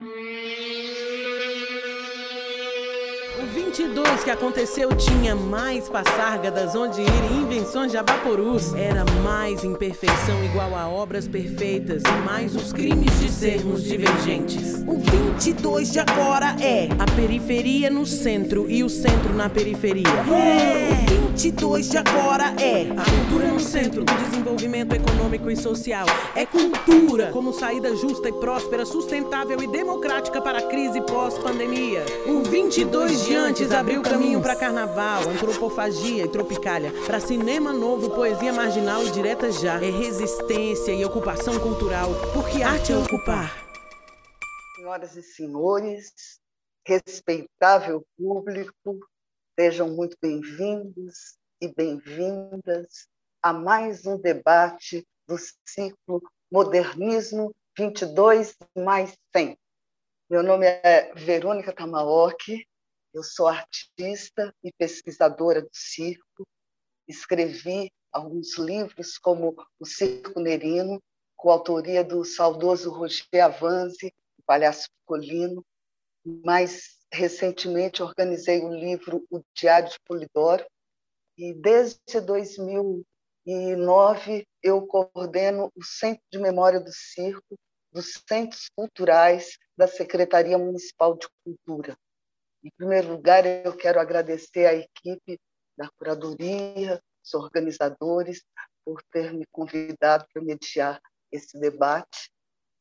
O 22 que aconteceu tinha mais passárgadas onde ir e invenções de abaporus. Era mais imperfeição igual a obras perfeitas e mais os crimes de sermos divergentes. O 22 de agora é a periferia no centro e o centro na periferia. O 22 de agora é a cultura no centro do desenvolvimento econômico e social. É cultura como saída justa e próspera, sustentável e democrática para a crise pós-pandemia. O 22 de antes abriu caminho para carnaval, antropofagia e tropicália, para cinema novo, poesia marginal e direta já. É resistência e ocupação cultural, porque arte é ocupar. Senhoras e senhores, respeitável público, sejam muito bem-vindos e bem-vindas a mais um debate do ciclo Modernismo 22 mais 100. Meu nome é Verônica Tamaoki, eu sou artista e pesquisadora do circo. Escrevi alguns livros, como O Circo Nerino, com autoria do saudoso Roger Avanzi, o Palhaço Picolino. Mais recentemente organizei o livro O Diário de Polidoro. E desde 2009 eu coordeno o Centro de Memória do Circo dos Centros Culturais da Secretaria Municipal de Cultura. Em primeiro lugar, eu quero agradecer à equipe da curadoria, os organizadores, por ter me convidado para mediar esse debate.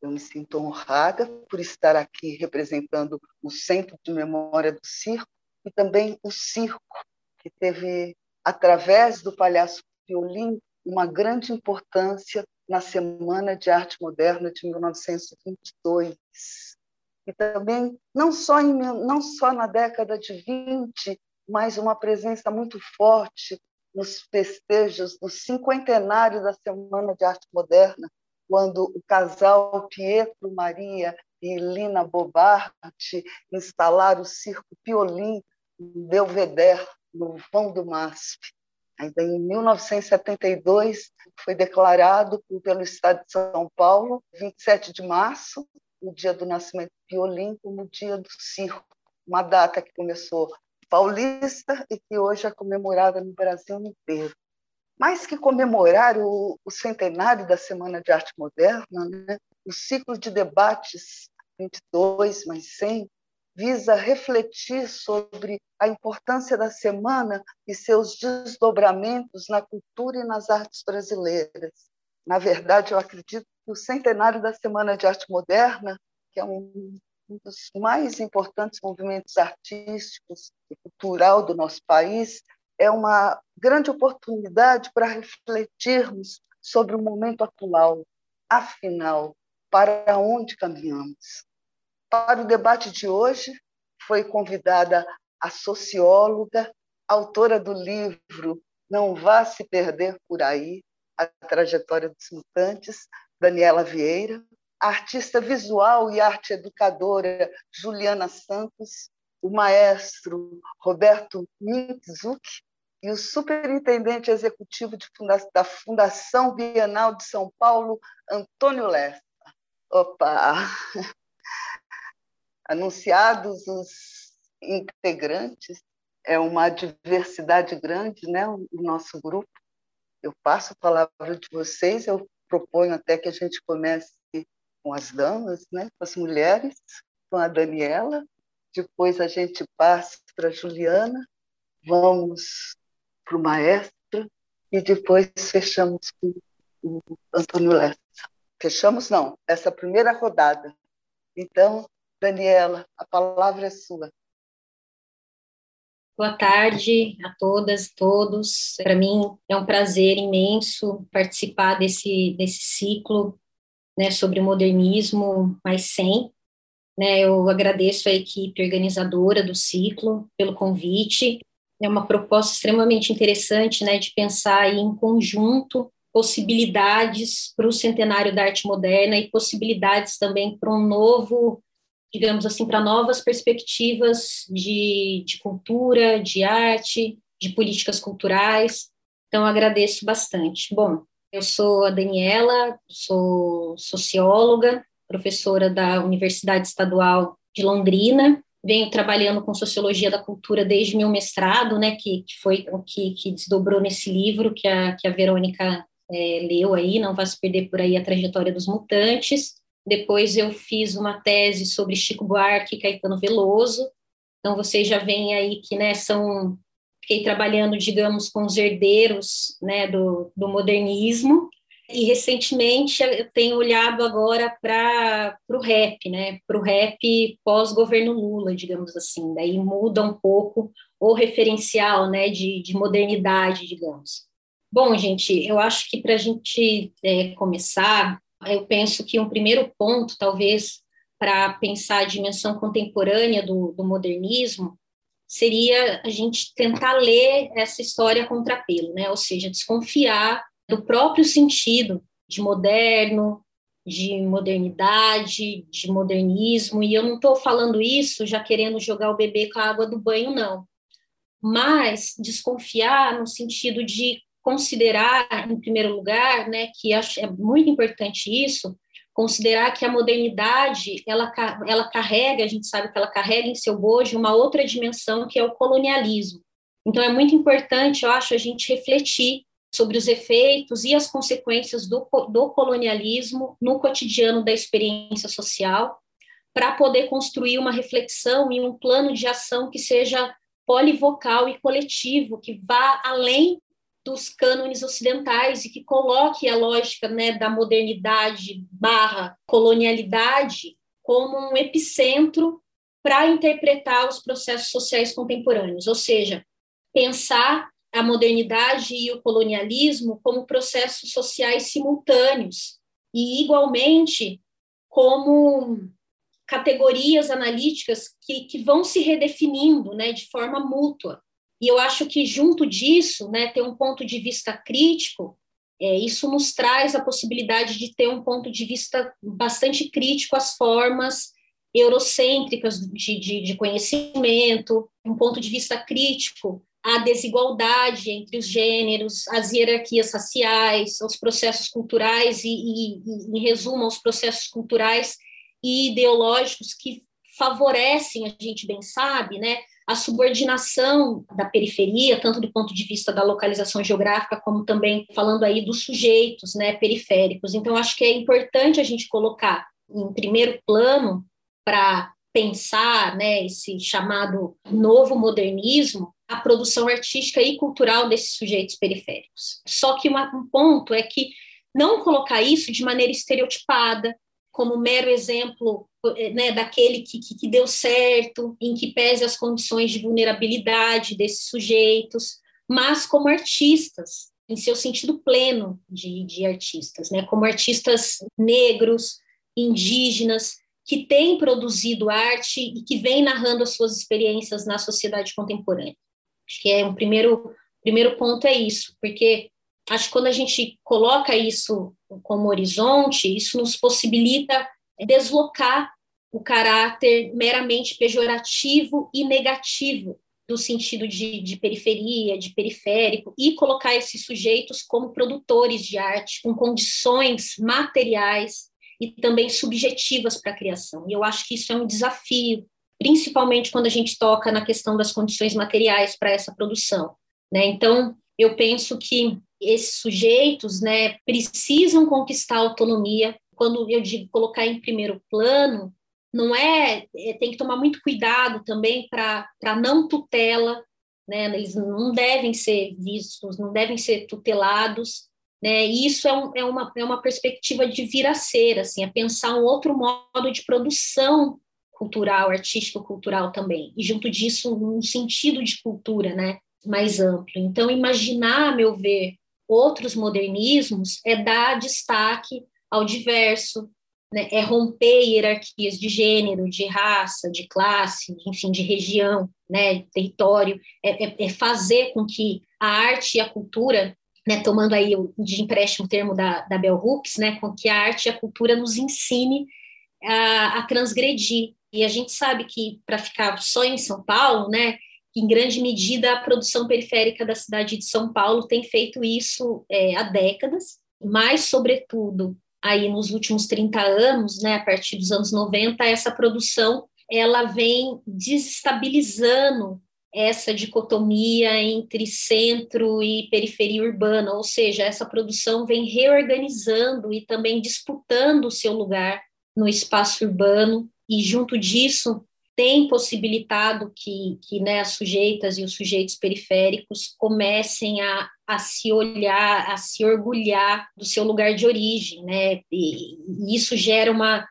Eu me sinto honrada por estar aqui representando o Centro de Memória do Circo e também o circo, que teve, através do Palhaço Piolim, uma grande importância na Semana de Arte Moderna de 1922 e também não só em, não só na década de 20, mas uma presença muito forte nos festejos do cinquentenário da Semana de Arte Moderna, quando o casal Pietro Maria e Lina Bobarte instalaram o circo Piolim em Belvedere, no vão do MASP. Ainda em 1972, foi declarado pelo Estado de São Paulo, 27 de março, o dia do nascimento de Piolim como o dia do circo, uma data que começou paulista e que hoje é comemorada no Brasil inteiro. Mais que comemorar o, o centenário da Semana de Arte Moderna, né, o ciclo de debates 22 mais 100 visa refletir sobre a importância da semana e seus desdobramentos na cultura e nas artes brasileiras. Na verdade, eu acredito o centenário da Semana de Arte Moderna, que é um dos mais importantes movimentos artísticos e cultural do nosso país, é uma grande oportunidade para refletirmos sobre o momento atual. Afinal, para onde caminhamos? Para o debate de hoje, foi convidada a socióloga, autora do livro Não Vá Se Perder Por Aí, a trajetória dos mutantes, Daniela Vieira, a artista visual e arte educadora Juliana Santos, o maestro Roberto Mitsuki e o superintendente executivo funda da Fundação Bienal de São Paulo, Antônio Lessa. Opa! Anunciados os integrantes, é uma diversidade grande, né, o nosso grupo. Eu passo a palavra de vocês, eu proponho até que a gente comece com as damas, né, com as mulheres, com a Daniela, depois a gente passa para a Juliana, vamos para o maestro e depois fechamos com o Antônio Lessa. Fechamos não, essa primeira rodada. Então, Daniela, a palavra é sua. Boa tarde a todas e todos. Para mim é um prazer imenso participar desse, desse ciclo né, sobre o modernismo mais 100. Né, eu agradeço a equipe organizadora do ciclo pelo convite. É uma proposta extremamente interessante né, de pensar em conjunto possibilidades para o centenário da arte moderna e possibilidades também para um novo digamos assim, para novas perspectivas de, de cultura, de arte, de políticas culturais. Então, agradeço bastante. Bom, eu sou a Daniela, sou socióloga, professora da Universidade Estadual de Londrina, venho trabalhando com sociologia da cultura desde meu mestrado, né, que, que foi o que, que, desdobrou nesse livro que a, que a Verônica é, leu aí, Não Vá Se Perder Por Aí, a Trajetória dos Mutantes. Depois eu fiz uma tese sobre Chico Buarque e Caetano Veloso. Então, vocês já veem aí que, né, são... Fiquei trabalhando, digamos, com os herdeiros, né, do, do modernismo, e recentemente eu tenho olhado agora para o rap, né? Para o rap pós-governo Lula, digamos assim. Daí muda um pouco o referencial, né? De, de modernidade, digamos. Bom, gente, eu acho que para a gente é, começar, eu penso que um primeiro ponto, talvez, para pensar a dimensão contemporânea do, do modernismo, seria a gente tentar ler essa história contrapelo, né? Ou seja, desconfiar do próprio sentido de moderno, de modernidade, de modernismo, e eu não estou falando isso já querendo jogar o bebê com a água do banho, não. Mas desconfiar no sentido de considerar, em primeiro lugar, né, que acho é muito importante isso, considerar que a modernidade ela, ela carrega, a gente sabe que ela carrega em seu bojo uma outra dimensão que é o colonialismo. Então é muito importante, eu acho, a gente refletir sobre os efeitos e as consequências do, do colonialismo no cotidiano da experiência social, para poder construir uma reflexão e um plano de ação que seja polivocal e coletivo, que vá além dos cânones ocidentais e que coloque a lógica né, da modernidade barra colonialidade como um epicentro para interpretar os processos sociais contemporâneos, ou seja, pensar a modernidade e o colonialismo como processos sociais simultâneos e, igualmente, como categorias analíticas que, que vão se redefinindo né, de forma mútua. E eu acho que, junto disso, né, ter um ponto de vista crítico, é, isso nos traz a possibilidade de ter um ponto de vista bastante crítico às formas eurocêntricas de, de, de conhecimento, um ponto de vista crítico a desigualdade entre os gêneros, as hierarquias raciais, os processos culturais e, e, e, em resumo, os processos culturais e ideológicos que favorecem, a gente bem sabe, né, a subordinação da periferia, tanto do ponto de vista da localização geográfica, como também falando aí dos sujeitos, né, periféricos. Então, acho que é importante a gente colocar em primeiro plano para pensar, né, esse chamado novo modernismo, a produção artística e cultural desses sujeitos periféricos. Só que uma, um ponto é que não colocar isso de maneira estereotipada, como mero exemplo né, daquele que, que, que, deu certo, em que pese as condições de vulnerabilidade desses sujeitos, mas como artistas, em seu sentido pleno de, de artistas, né, como artistas negros, indígenas, que têm produzido arte e que vêm narrando as suas experiências na sociedade contemporânea. Acho que é um primeiro, primeiro ponto é isso, porque acho que quando a gente coloca isso como horizonte, isso nos possibilita deslocar o caráter meramente pejorativo e negativo do sentido de, de, periferia, de periférico, e colocar esses sujeitos como produtores de arte, com condições materiais e também subjetivas para a criação. E eu acho que isso é um desafio principalmente quando a gente toca na questão das condições materiais para essa produção. Né? Então, eu penso que esses sujeitos né, precisam conquistar autonomia. Quando eu digo colocar em primeiro plano, não é, é tem que tomar muito cuidado também para não tutela, né? Eles não devem ser vistos, não devem ser tutelados, né? E isso é, um, é, uma, é uma perspectiva de vir a ser, assim, é pensar um outro modo de produção cultural, artístico-cultural também, e junto disso um sentido de cultura, né, mais amplo. Então, imaginar, a meu ver, outros modernismos é dar destaque ao diverso, né, é romper hierarquias de gênero, de raça, de classe, enfim, de região, né, território, é, é, é fazer com que a arte e a cultura né, tomando aí de empréstimo o termo da, da Bell Hooks, né, com que a arte e a cultura nos ensine a, a transgredir, e a gente sabe que, para ficar só em São Paulo, né, em grande medida a produção periférica da cidade de São Paulo tem feito isso é, há décadas, mas, sobretudo, aí nos últimos 30 anos, né, a partir dos anos 90, essa produção ela vem desestabilizando essa dicotomia entre centro e periferia urbana, ou seja, essa produção vem reorganizando e também disputando o seu lugar no espaço urbano, e junto disso tem possibilitado que, que né, as sujeitas e os sujeitos periféricos comecem a, a se olhar, a se orgulhar do seu lugar de origem, né? E, e isso gera uma,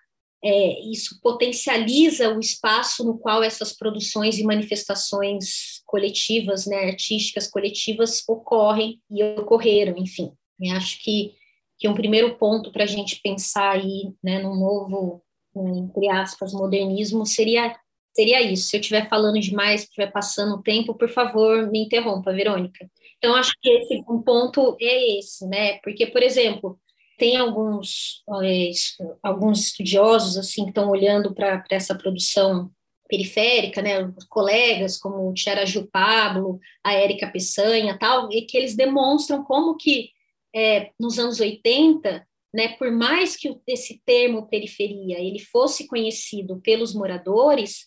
é, isso potencializa o espaço no qual essas produções e manifestações coletivas, né, artísticas coletivas ocorrem e ocorreram, enfim. Eu acho que, que um primeiro ponto para a gente pensar aí, né, num novo, entre aspas, modernismo seria seria isso. Se eu estiver falando demais, estiver passando o tempo, por favor, me interrompa, Verônica. Então, acho que esse um ponto é esse, né? Porque, por exemplo, tem alguns, é, alguns estudiosos assim que estão olhando para essa produção periférica, né, colegas como o Tiaraju Pablo, a Érica Peçanha, tal, e que eles demonstram como que é, nos anos 80, né, por mais que esse termo periferia ele fosse conhecido pelos moradores,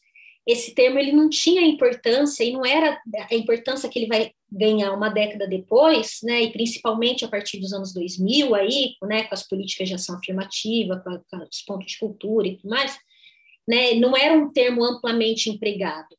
esse termo ele não tinha importância e não era a importância que ele vai ganhar uma década depois, né, e principalmente a partir dos anos 2000 aí, né, com as políticas de ação afirmativa, com, a, com os pontos de cultura e tudo mais, né, não era um termo amplamente empregado.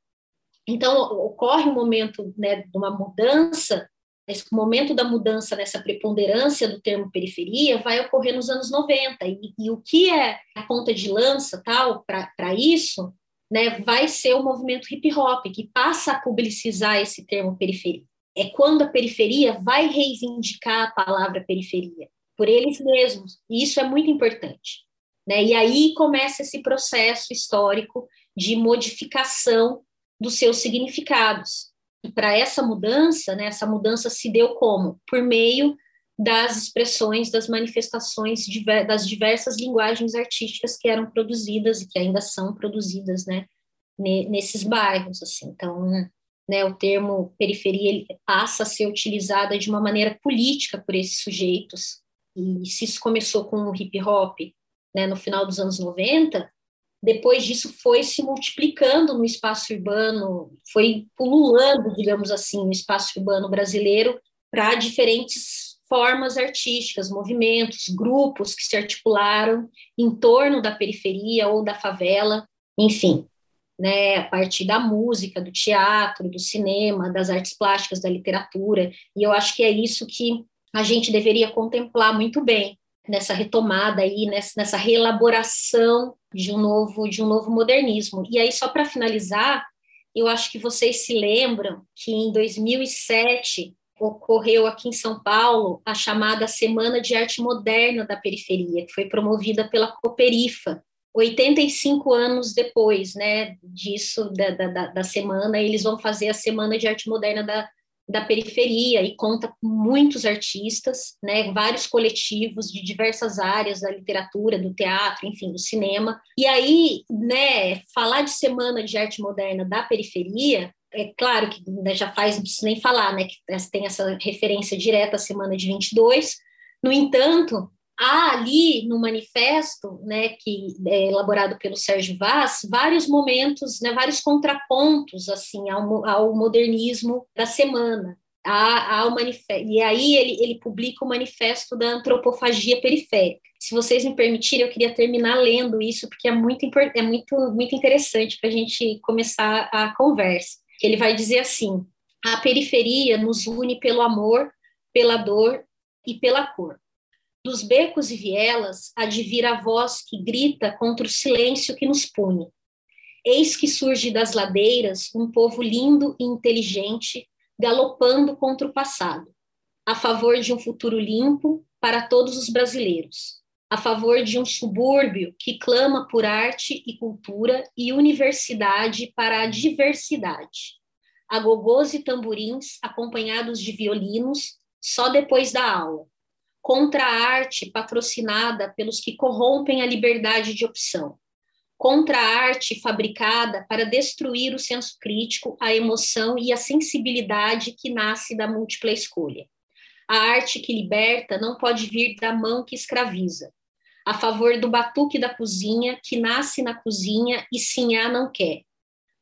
Então ocorre um momento, né, de uma mudança esse momento da mudança nessa preponderância do termo periferia vai ocorrer nos anos 90 e, e o que é a ponta de lança tal para isso né, vai ser o movimento hip hop, que passa a publicizar esse termo periferia. É quando a periferia vai reivindicar a palavra periferia, por eles mesmos, e isso é muito importante. Né? E aí começa esse processo histórico de modificação dos seus significados. E para essa mudança, né, essa mudança se deu como? Por meio das expressões, das manifestações das diversas linguagens artísticas que eram produzidas e que ainda são produzidas, né, nesses bairros, assim. Então, né, o termo periferia passa a ser utilizado de uma maneira política por esses sujeitos. E se isso começou com o hip hop, né, no final dos anos 90, depois disso foi se multiplicando no espaço urbano, foi pululando, digamos assim, no espaço urbano brasileiro para diferentes formas artísticas, movimentos, grupos que se articularam em torno da periferia ou da favela, enfim, né, a partir da música, do teatro, do cinema, das artes plásticas, da literatura, e eu acho que é isso que a gente deveria contemplar muito bem nessa retomada aí, nessa, nessa reelaboração de um novo de um novo modernismo. E aí só para finalizar, eu acho que vocês se lembram que em 2007 ocorreu aqui em São Paulo a chamada Semana de Arte Moderna da Periferia, que foi promovida pela Cooperifa. 85 anos depois né, disso, da, da, da semana, eles vão fazer a Semana de Arte Moderna da, da Periferia e conta muitos artistas, né, vários coletivos de diversas áreas da literatura, do teatro, enfim, do cinema. E aí, né, falar de Semana de Arte Moderna da Periferia é claro que né, já faz, não preciso nem falar, né, que tem essa referência direta à semana de 22. No entanto, há ali no manifesto, né, que é elaborado pelo Sérgio Vaz, vários momentos, né, vários contrapontos assim ao, ao modernismo da semana. Há, há o manifesto, e aí ele, ele publica o manifesto da antropofagia periférica. Se vocês me permitirem, eu queria terminar lendo isso, porque é muito, é muito, muito interessante para a gente começar a conversa ele vai dizer assim: a periferia nos une pelo amor, pela dor e pela cor. Dos becos e vielas advir a voz que grita contra o silêncio que nos pune. Eis que surge das ladeiras um povo lindo e inteligente, galopando contra o passado, a favor de um futuro limpo para todos os brasileiros, a favor de um subúrbio que clama por arte e cultura e universidade para a diversidade. Agogôs e tamborins acompanhados de violinos só depois da aula. Contra a arte patrocinada pelos que corrompem a liberdade de opção. Contra a arte fabricada para destruir o senso crítico, a emoção e a sensibilidade que nasce da múltipla escolha. A arte que liberta não pode vir da mão que escraviza a favor do batuque da cozinha, que nasce na cozinha e sinhá não quer,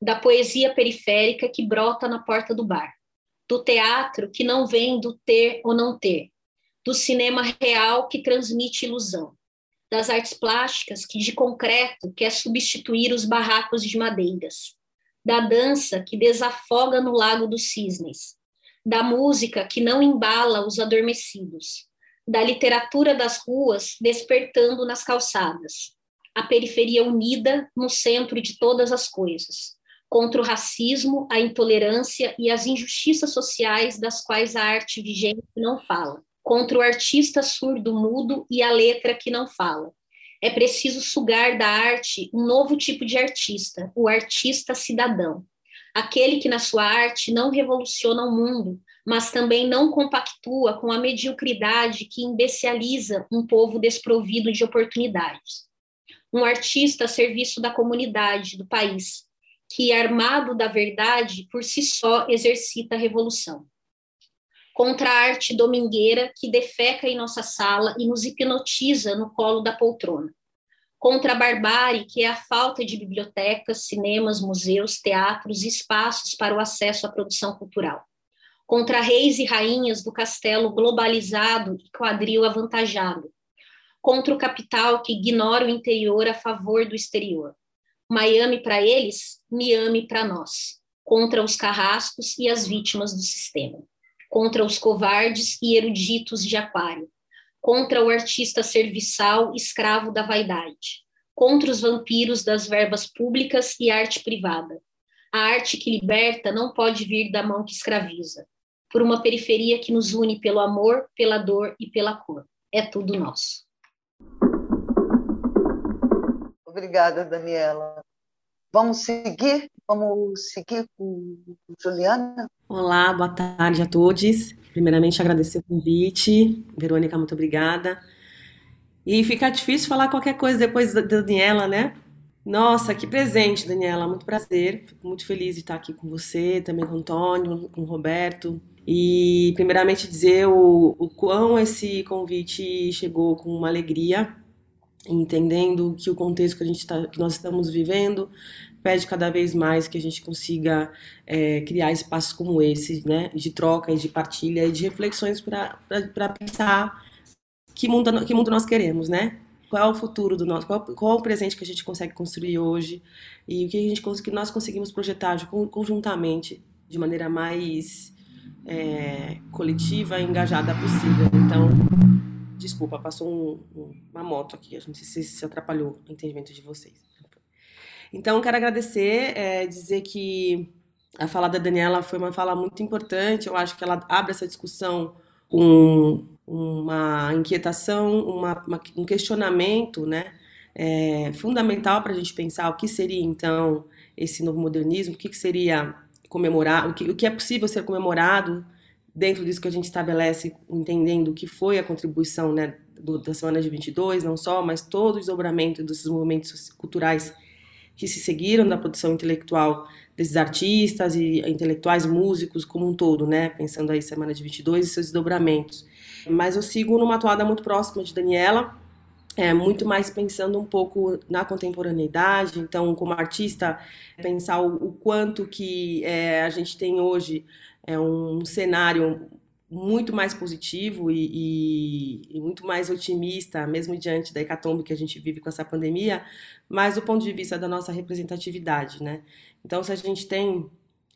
da poesia periférica que brota na porta do bar, do teatro que não vem do ter ou não ter, do cinema real que transmite ilusão, das artes plásticas que de concreto quer substituir os barracos de madeiras, da dança que desafoga no lago dos cisnes, da música que não embala os adormecidos, da literatura das ruas despertando nas calçadas, a periferia unida no centro de todas as coisas, contra o racismo, a intolerância e as injustiças sociais das quais a arte vigente não fala, contra o artista surdo-mudo e a letra que não fala. É preciso sugar da arte um novo tipo de artista, o artista cidadão, aquele que na sua arte não revoluciona o mundo, mas também não compactua com a mediocridade que imbeciliza um povo desprovido de oportunidades. Um artista a serviço da comunidade, do país, que, armado da verdade, por si só exercita a revolução. Contra a arte domingueira que defeca em nossa sala e nos hipnotiza no colo da poltrona. Contra a barbárie, que é a falta de bibliotecas, cinemas, museus, teatros e espaços para o acesso à produção cultural contra reis e rainhas do castelo globalizado e quadril avantajado, contra o capital que ignora o interior a favor do exterior. Miami para eles, Miami para nós, contra os carrascos e as vítimas do sistema, contra os covardes e eruditos de aquário, contra o artista serviçal escravo da vaidade, contra os vampiros das verbas públicas e arte privada. A arte que liberta não pode vir da mão que escraviza por uma periferia que nos une pelo amor, pela dor e pela cor. É tudo nosso. Obrigada, Daniela. Vamos seguir? Vamos seguir com Juliana? Olá, boa tarde a todos. Primeiramente, agradecer o convite. Verônica, muito obrigada. E fica difícil falar qualquer coisa depois da Daniela, né? Nossa, que presente, Daniela. Muito prazer. Fico muito feliz de estar aqui com você, também com o Antônio, com o Roberto. E, primeiramente, dizer o, o quão esse convite chegou com uma alegria, entendendo que o contexto que, a gente tá, que nós estamos vivendo pede cada vez mais que a gente consiga é, criar espaços como esse, né, de troca, de partilha e de reflexões para pensar que mundo, que mundo nós queremos, né? Qual é o futuro do nosso, qual, qual é o presente que a gente consegue construir hoje e o que, a gente, que nós conseguimos projetar conjuntamente de maneira mais é, coletiva e engajada possível. Então, desculpa, passou um, um, uma moto aqui, a gente se, se atrapalhou no entendimento de vocês. Então, quero agradecer, é, dizer que a fala da Daniela foi uma fala muito importante, eu acho que ela abre essa discussão com uma inquietação, uma, uma, um questionamento, né? É, fundamental para a gente pensar o que seria então esse novo modernismo, o que, que seria comemorar, o que, o que é possível ser comemorado dentro disso que a gente estabelece, entendendo o que foi a contribuição né, do, da semana de 22, não só, mas todo o desdobramento desses movimentos culturais que se seguiram da produção intelectual desses artistas e intelectuais, músicos como um todo, né, pensando aí semana de 22 e seus desdobramentos. Mas eu sigo numa toada muito próxima de Daniela, é, muito mais pensando um pouco na contemporaneidade, então como artista pensar o, o quanto que é, a gente tem hoje é um cenário muito mais positivo e, e, e, muito mais otimista, mesmo diante da hecatombe que a gente vive com essa pandemia, mas do ponto de vista da nossa representatividade, né? Então, se a gente tem,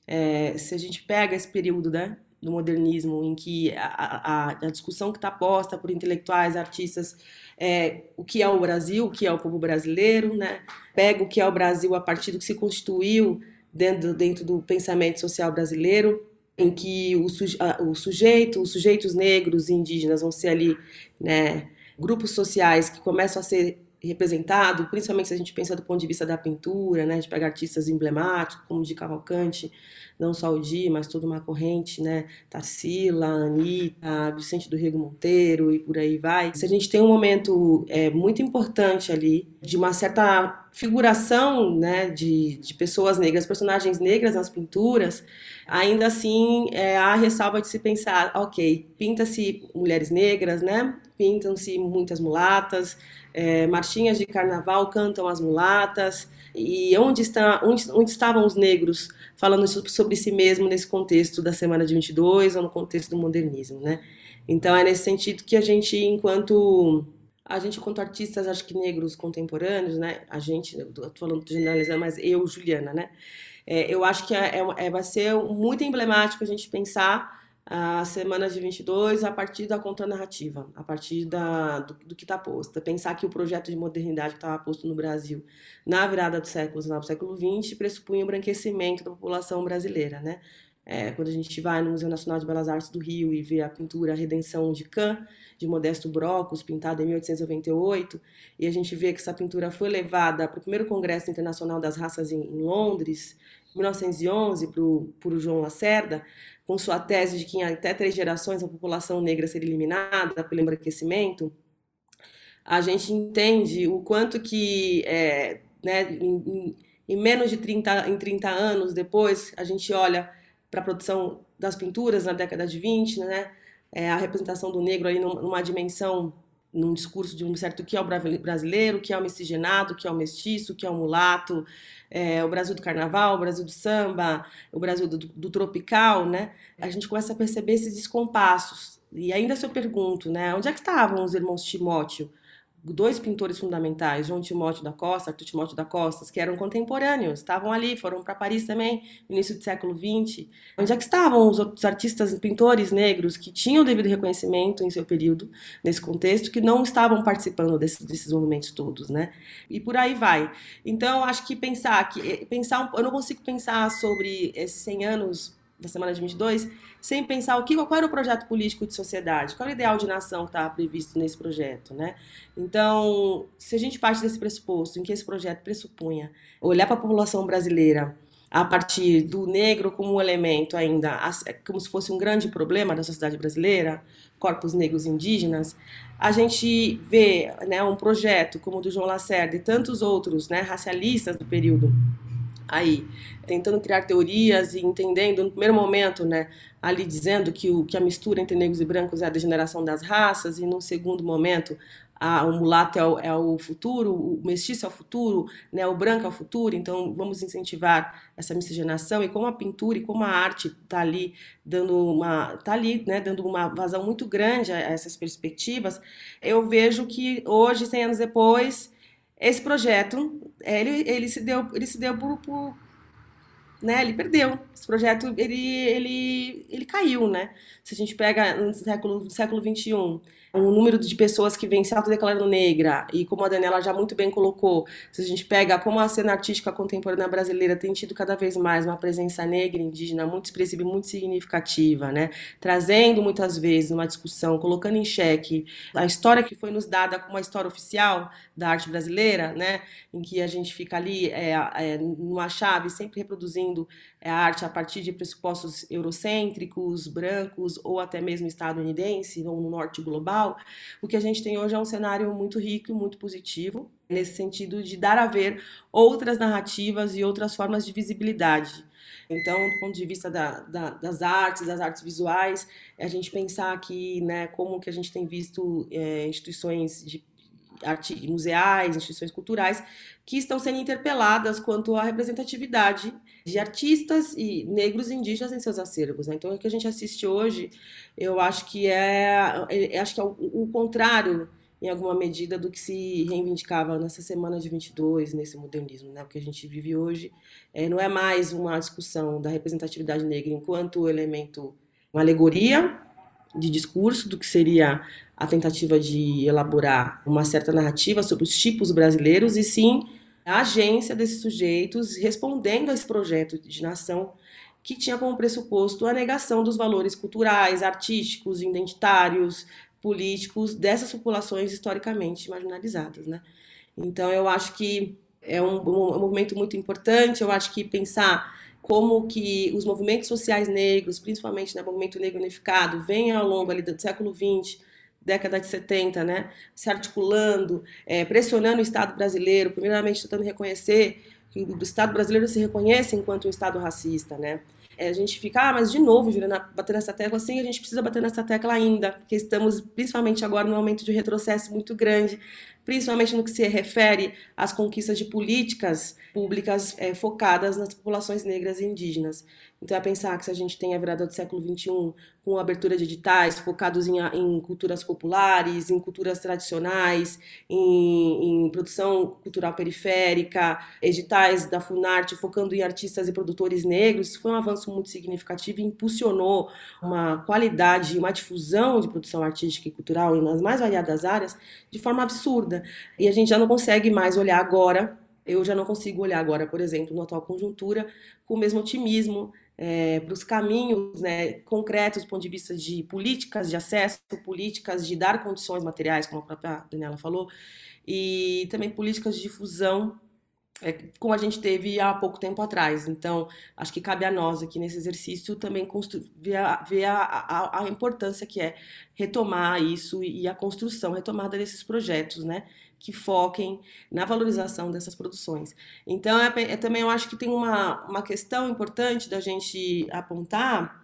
é, se a gente pega esse período, né, do modernismo, em que a, a, a discussão que está posta por intelectuais, artistas, é o que é o Brasil, o que é o povo brasileiro, né? Pega o que é o Brasil a partir do que se constituiu dentro, dentro do pensamento social brasileiro, em que o, suje, o sujeito, os sujeitos negros e indígenas vão ser ali, né, grupos sociais que começam a ser representados, principalmente se a gente pensa do ponto de vista da pintura, né, de pegar artistas emblemáticos como de Cavalcante, não só o Di, mas toda uma corrente, né? Tarsila, Anitta, Vicente do Rego Monteiro e por aí vai. Se a gente tem um momento é, muito importante ali de uma certa figuração né, de, de pessoas negras, personagens negras nas pinturas, ainda assim é, há ressalva de se pensar, ok, pinta-se mulheres negras, né? Pintam-se muitas mulatas, é, marchinhas de carnaval cantam as mulatas, e onde, está, onde, onde estavam os negros falando sobre si mesmo nesse contexto da Semana de 22 ou no contexto do modernismo, né? Então é nesse sentido que a gente, enquanto a gente, enquanto artistas, acho que negros contemporâneos, né? A gente, estou falando generalizando, mas eu, Juliana, né? É, eu acho que é, é, é, vai ser muito emblemático a gente pensar a semana de 22 a partir da contranarrativa, a partir da, do, do que está posto. Pensar que o projeto de modernidade que estava posto no Brasil na virada do século XIX século XX pressupunha o embranquecimento da população brasileira, né? É, quando a gente vai no Museu Nacional de Belas Artes do Rio e vê a pintura Redenção de Can, de Modesto Brocos, pintada em 1898, e a gente vê que essa pintura foi levada para o primeiro Congresso Internacional das Raças em, em Londres, em 1911, por, João Lacerda, com sua tese de que em até três gerações a população negra seria eliminada pelo embranquecimento, a gente entende o quanto que, é, né, em, em, menos de 30, em 30 anos depois, a gente olha para a produção das pinturas na década de 20, né, é, a representação do negro ali numa dimensão, num discurso de um certo que é o brasileiro, que é o miscigenado, que é o mestiço, que é o mulato, é, o Brasil do carnaval, o Brasil do samba, o Brasil do, do, tropical, né? A gente começa a perceber esses descompassos. E ainda se eu pergunto, né, onde é que estavam os irmãos Timóteo? Dois pintores fundamentais, João Timóteo da Costa, Arthur Timóteo da Costa, que eram contemporâneos, estavam ali, foram para Paris também, no início do século XX. Onde é que estavam os outros artistas, pintores negros que tinham devido reconhecimento em seu período, nesse contexto, que não estavam participando desse, desses movimentos todos, né? E por aí vai. Então, acho que pensar que eh, pensar, eu não consigo pensar sobre esses 100 anos da semana de 22 sem pensar o que, qual era o projeto político de sociedade, qual era o ideal de nação que estava previsto nesse projeto, né? Então, se a gente parte desse pressuposto, em que esse projeto pressupunha olhar para a população brasileira a partir do negro como um elemento ainda, como se fosse um grande problema da sociedade brasileira, corpos negros indígenas, a gente vê né, um projeto como o do João Lacerda e tantos outros né, racialistas do período aí, tentando criar teorias e entendendo, no primeiro momento, né, ali dizendo que, o, que a mistura entre negros e brancos é a degeneração das raças, e no segundo momento, a, o mulato é o, é o, futuro, o mestiço é o futuro, né, o branco é o futuro, então vamos incentivar essa miscigenação, e como a pintura e como a arte está ali dando uma, tá ali, né, dando uma vazão muito grande a essas perspectivas, eu vejo que hoje, 100 anos depois, esse projeto, é, ele, ele se deu, ele se deu por, por né, ele perdeu. Esse projeto, ele, ele, ele caiu, né? Se a gente pega no século, século XXI, o número de pessoas que vêm se autodeclarando negra, e como a Daniela já muito bem colocou, se a gente pega como a cena artística contemporânea brasileira tem tido cada vez mais uma presença negra, indígena, muito expressiva e muito significativa, né? Trazendo muitas vezes uma discussão, colocando em xeque a história que foi nos dada como a história oficial da arte brasileira, né? Em que a gente fica ali é, é, numa chave, sempre reproduzindo a arte a partir de pressupostos eurocêntricos, brancos ou até mesmo estadunidense ou no norte global o que a gente tem hoje é um cenário muito rico e muito positivo, nesse sentido de dar a ver outras narrativas e outras formas de visibilidade. Então, do ponto de vista da, da, das artes, das artes visuais, a gente pensar aqui, né, como que a gente tem visto é, instituições de arte, museais, instituições culturais, que estão sendo interpeladas quanto à representatividade de artistas e negros e indígenas em seus acervos. Né? Então, o que a gente assiste hoje, eu acho que é, é acho que é o, o, contrário, em alguma medida, do que se reivindicava nessa semana de 22, nesse modernismo. Né? O que a gente vive hoje é, não é mais uma discussão da representatividade negra enquanto elemento, uma alegoria de discurso do que seria a tentativa de elaborar uma certa narrativa sobre os tipos brasileiros, e sim a agência desses sujeitos respondendo a esse projeto de nação que tinha como pressuposto a negação dos valores culturais, artísticos, identitários, políticos dessas populações historicamente marginalizadas, né? Então eu acho que é um, um, movimento muito importante. Eu acho que pensar como que os movimentos sociais negros, principalmente né, o movimento negro unificado, vem ao longo ali do século XX década de 70, né, se articulando, é, pressionando o Estado brasileiro, primeiramente tentando reconhecer que o Estado brasileiro se reconhece enquanto um Estado racista, né? É, a gente fica, ah, mas de novo, Juliana, bater nessa tecla, sim, a gente precisa bater nessa tecla ainda, porque estamos, principalmente agora, num momento de retrocesso muito grande, principalmente no que se refere às conquistas de políticas públicas é, focadas nas populações negras e indígenas. Então, é pensar que se a gente tem a virada do século XXI com abertura de editais focados em, em culturas populares, em culturas tradicionais, em, em, produção cultural periférica, editais da Funarte focando em artistas e produtores negros, foi um avanço muito significativo e impulsionou uma qualidade, uma difusão de produção artística e cultural nas mais variadas áreas de forma absurda. E a gente já não consegue mais olhar agora eu já não consigo olhar agora, por exemplo, na atual conjuntura, com o mesmo otimismo é, para os caminhos né, concretos do ponto de vista de políticas de acesso, políticas de dar condições materiais, como a própria Daniela falou, e também políticas de difusão, é, como a gente teve há pouco tempo atrás. Então, acho que cabe a nós aqui nesse exercício também ver, a, ver a, a, a, importância que é retomar isso e a construção, retomada desses projetos, né? que foquem na valorização dessas produções. Então, é, é, também eu acho que tem uma, uma questão importante da gente apontar,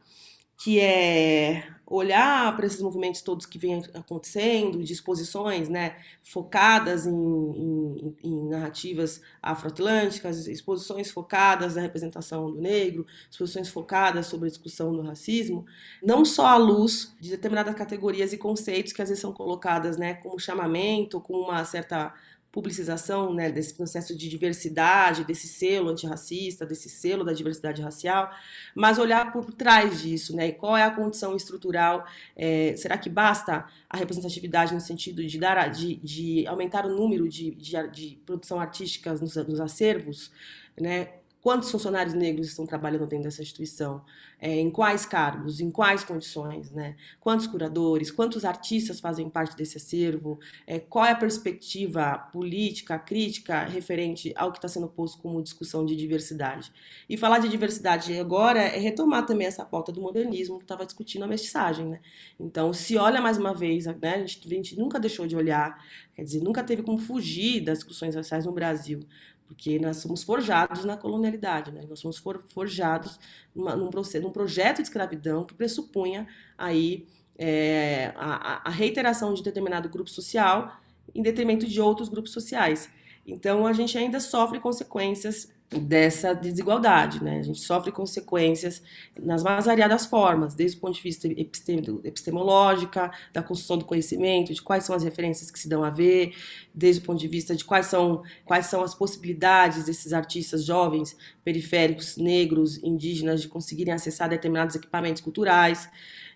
que é olhar para esses movimentos todos que vêm acontecendo, disposições né, focadas em, em, em narrativas afroatlânticas, exposições focadas na representação do negro, exposições focadas sobre a discussão do racismo, não só à luz de determinadas categorias e conceitos que às vezes são colocadas né, como chamamento, com uma certa publicização né, desse processo de diversidade, desse selo antirracista, desse selo da diversidade racial, mas olhar por trás disso, né, qual é a condição estrutural, é, será que basta a representatividade no sentido de, dar, de, de aumentar o número de, de, de produção artística nos, nos acervos, né, Quantos funcionários negros estão trabalhando dentro dessa instituição? É, em quais cargos? Em quais condições? Né? Quantos curadores? Quantos artistas fazem parte desse acervo? É, qual é a perspectiva política, crítica, referente ao que está sendo posto como discussão de diversidade? E falar de diversidade agora é retomar também essa pauta do modernismo que estava discutindo a mestiçagem. Né? Então, se olha mais uma vez, né? a, gente, a gente nunca deixou de olhar, quer dizer, nunca teve como fugir das discussões raciais no Brasil porque nós somos forjados na colonialidade, né? nós somos for, forjados numa, num, num, projeto de escravidão que pressupunha aí é, a, a, reiteração de determinado grupo social em detrimento de outros grupos sociais. Então a gente ainda sofre consequências dessa desigualdade, né? A gente sofre consequências nas mais variadas formas, desde o ponto de vista epistemológica, da construção do conhecimento, de quais são as referências que se dão a ver, desde o ponto de vista de quais são quais são as possibilidades desses artistas jovens, periféricos, negros, indígenas de conseguirem acessar determinados equipamentos culturais.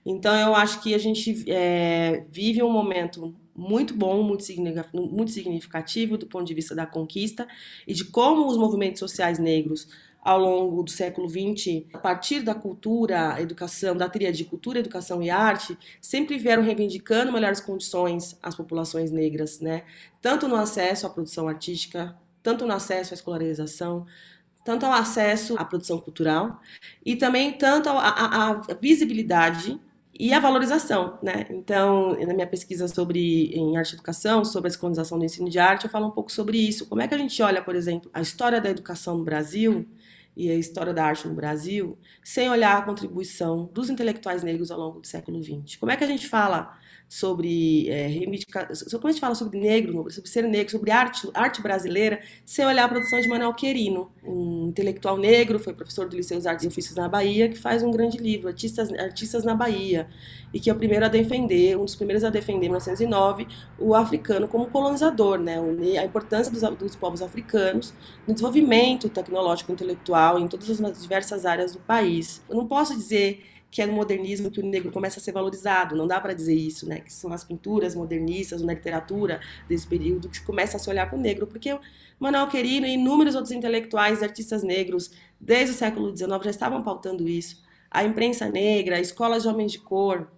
Então eu acho que a gente é, vive um momento muito bom, muito significativo do ponto de vista da conquista e de como os movimentos sociais negros ao longo do século XX, a partir da cultura, educação, da tríade de cultura, educação e arte, sempre vieram reivindicando melhores condições às populações negras, né? Tanto no acesso à produção artística, tanto no acesso à escolarização, tanto ao acesso à produção cultural e também tanto à visibilidade e a valorização, né? Então, na minha pesquisa sobre em arte e educação, sobre a descolonização do ensino de arte, eu falo um pouco sobre isso. Como é que a gente olha, por exemplo, a história da educação no Brasil e a história da arte no Brasil, sem olhar a contribuição dos intelectuais negros ao longo do século XX? Como é que a gente fala sobre é, reivindicação, quando a gente fala sobre negro, sobre ser negro, sobre arte, arte brasileira, sem olhar a produção de Manuel Querino, um intelectual negro, foi professor do Liceu das Artes e Ofícios na Bahia, que faz um grande livro, Artistas, Artistas na Bahia, e que é o primeiro a defender, um dos primeiros a defender, em 1909, o africano como colonizador, né, a importância dos, dos povos africanos no desenvolvimento tecnológico, intelectual, em todas as diversas áreas do país. Eu não posso dizer que é no modernismo que o negro começa a ser valorizado. Não dá para dizer isso, né? Que são as pinturas modernistas, na literatura desse período que começa a se olhar para o negro, porque Manuel Querino e inúmeros outros intelectuais artistas negros desde o século XIX já estavam pautando isso. A imprensa negra, escolas de homens de cor,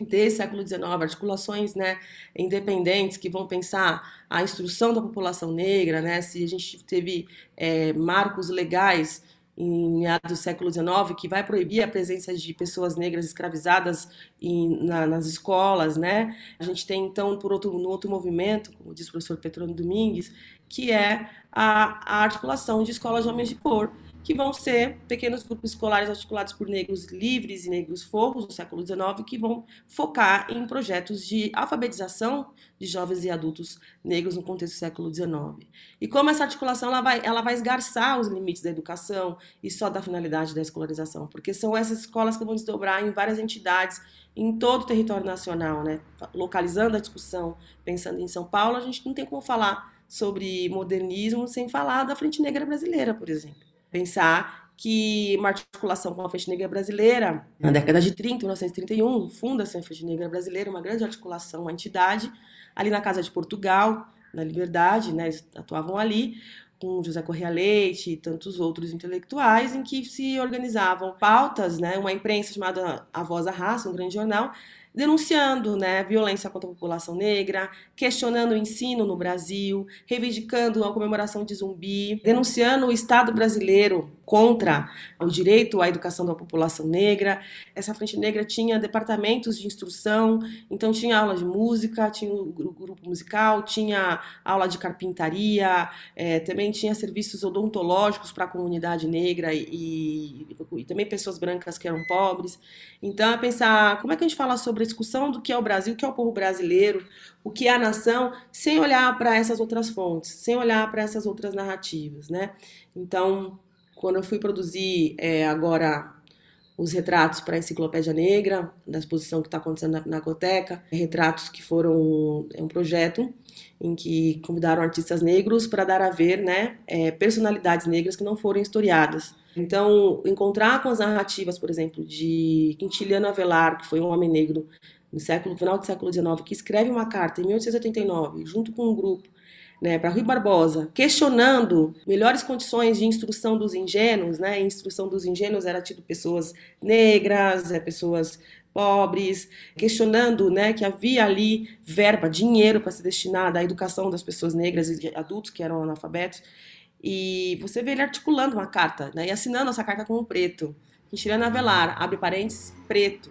desde o século XIX, articulações né, independentes que vão pensar a instrução da população negra, né, se a gente teve é, marcos legais em meados do século XIX, que vai proibir a presença de pessoas negras escravizadas em, na, nas escolas, né? A gente tem, então, por outro, no outro movimento, como diz o professor Petrone Domingues, que é a, a articulação de escolas de homens de cor, que vão ser pequenos grupos escolares articulados por negros livres e negros forros do século XIX, que vão focar em projetos de alfabetização de jovens e adultos negros no contexto do século XIX. E como essa articulação ela vai, ela vai esgarçar os limites da educação e só da finalidade da escolarização, porque são essas escolas que vão desdobrar em várias entidades em todo o território nacional, né? localizando a discussão, pensando em São Paulo, a gente não tem como falar sobre modernismo sem falar da Frente Negra Brasileira, por exemplo pensar que uma articulação com a Frente Negra Brasileira, na década de 30, 1931, funda-se a Frente Negra Brasileira, uma grande articulação, uma entidade, ali na Casa de Portugal, na Liberdade, né, eles atuavam ali, com José Correia Leite e tantos outros intelectuais, em que se organizavam pautas, né, uma imprensa chamada A Voz da Raça, um grande jornal, denunciando né, violência contra a população negra, questionando o ensino no Brasil, reivindicando a comemoração de zumbi, denunciando o Estado brasileiro contra o direito à educação da população negra. Essa Frente Negra tinha departamentos de instrução, então tinha aula de música, tinha o grupo musical, tinha aula de carpintaria, é, também tinha serviços odontológicos para a comunidade negra e, e, e, também pessoas brancas que eram pobres. Então, é pensar como é que a gente fala sobre discussão do que é o Brasil, o que é o povo brasileiro, o que é a nação, sem olhar para essas outras fontes, sem olhar para essas outras narrativas, né? Então, quando eu fui produzir é, agora os retratos para a Enciclopédia Negra, da exposição que está acontecendo na Pinacoteca, retratos que foram é um projeto em que convidaram artistas negros para dar a ver né, é, personalidades negras que não foram historiadas. Então, encontrar com as narrativas, por exemplo, de Quintiliano Avelar, que foi um homem negro no século, final do século XIX, que escreve uma carta em 1889, junto com um grupo, né, para Rui Barbosa, questionando melhores condições de instrução dos ingênuos, né? instrução dos ingênuos era tido pessoas negras, é, pessoas pobres, questionando, né, que havia ali verba, dinheiro para ser destinado à educação das pessoas negras e adultos que eram analfabetos. E você vê ele articulando uma carta, né, e assinando essa carta como preto. Tirando Avelar, abre parênteses, preto.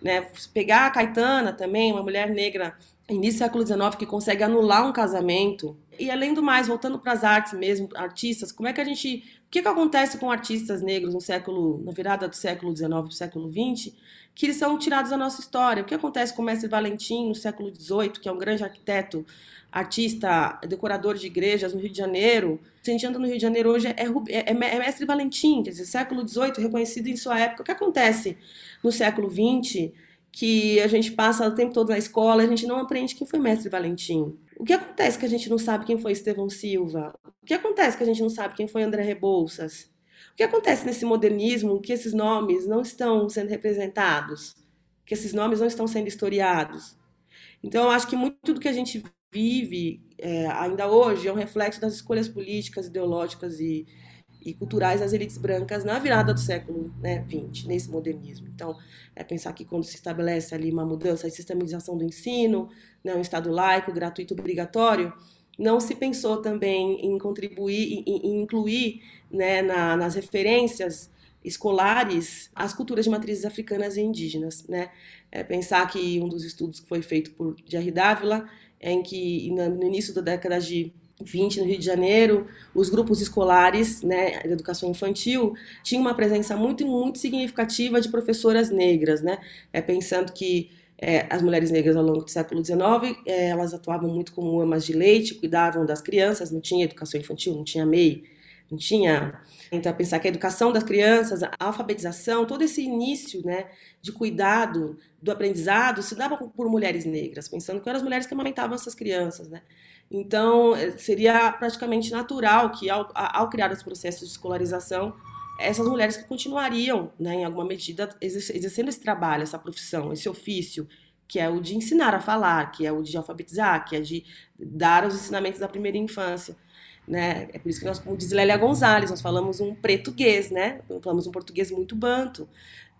Né? Pegar a Caetana também, uma mulher negra início do século XIX que consegue anular um casamento. E além do mais, voltando para as artes mesmo, artistas, como é que a gente, o que, que acontece com artistas negros no século, na virada do século XIX para o século XX, que eles são tirados da nossa história? O que acontece com o mestre Valentim no século XVIII, que é um grande arquiteto, artista, decorador de igrejas no Rio de Janeiro? Se a gente anda no Rio de Janeiro hoje, é, é, é mestre Valentim, quer dizer, século XVIII, reconhecido em sua época. O que acontece no século XX? que a gente passa o tempo todo na escola, a gente não aprende quem foi Mestre Valentim. O que acontece que a gente não sabe quem foi Estevão Silva? O que acontece que a gente não sabe quem foi André Rebouças? O que acontece nesse modernismo que esses nomes não estão sendo representados? Que esses nomes não estão sendo historiados? Então, eu acho que muito do que a gente vive é, ainda hoje é um reflexo das escolhas políticas, ideológicas e, e culturais das elites brancas na virada do século né, XX, nesse modernismo. Então, é pensar que quando se estabelece ali uma mudança, a sistematização do ensino, né, um Estado laico, gratuito, obrigatório, não se pensou também em contribuir, em, em incluir né, na, nas referências escolares as culturas de matrizes africanas e indígenas. Né? É pensar que um dos estudos que foi feito por Jerry Dávila, é em que no início da década de 20 no Rio de Janeiro, os grupos escolares, né, de educação infantil, tinham uma presença muito muito significativa de professoras negras, né, é, pensando que é, as mulheres negras ao longo do século XIX, é, elas atuavam muito como amas de leite, cuidavam das crianças, não tinha educação infantil, não tinha MEI, não tinha. Então, pensar que a educação das crianças, a alfabetização, todo esse início né, de cuidado do aprendizado se dava por mulheres negras, pensando que eram as mulheres que amamentavam essas crianças. Né? Então, eh, seria praticamente natural que, ao, ao criar os processos de escolarização, essas mulheres que continuariam, né, em alguma medida, exercendo esse trabalho, essa profissão, esse ofício, que é o de ensinar a falar, que é o de alfabetizar, que é de dar os ensinamentos da primeira infância. Né? É por isso que nós, como diz Lélia Gonzalez, nós falamos um português, né? falamos um português muito banto,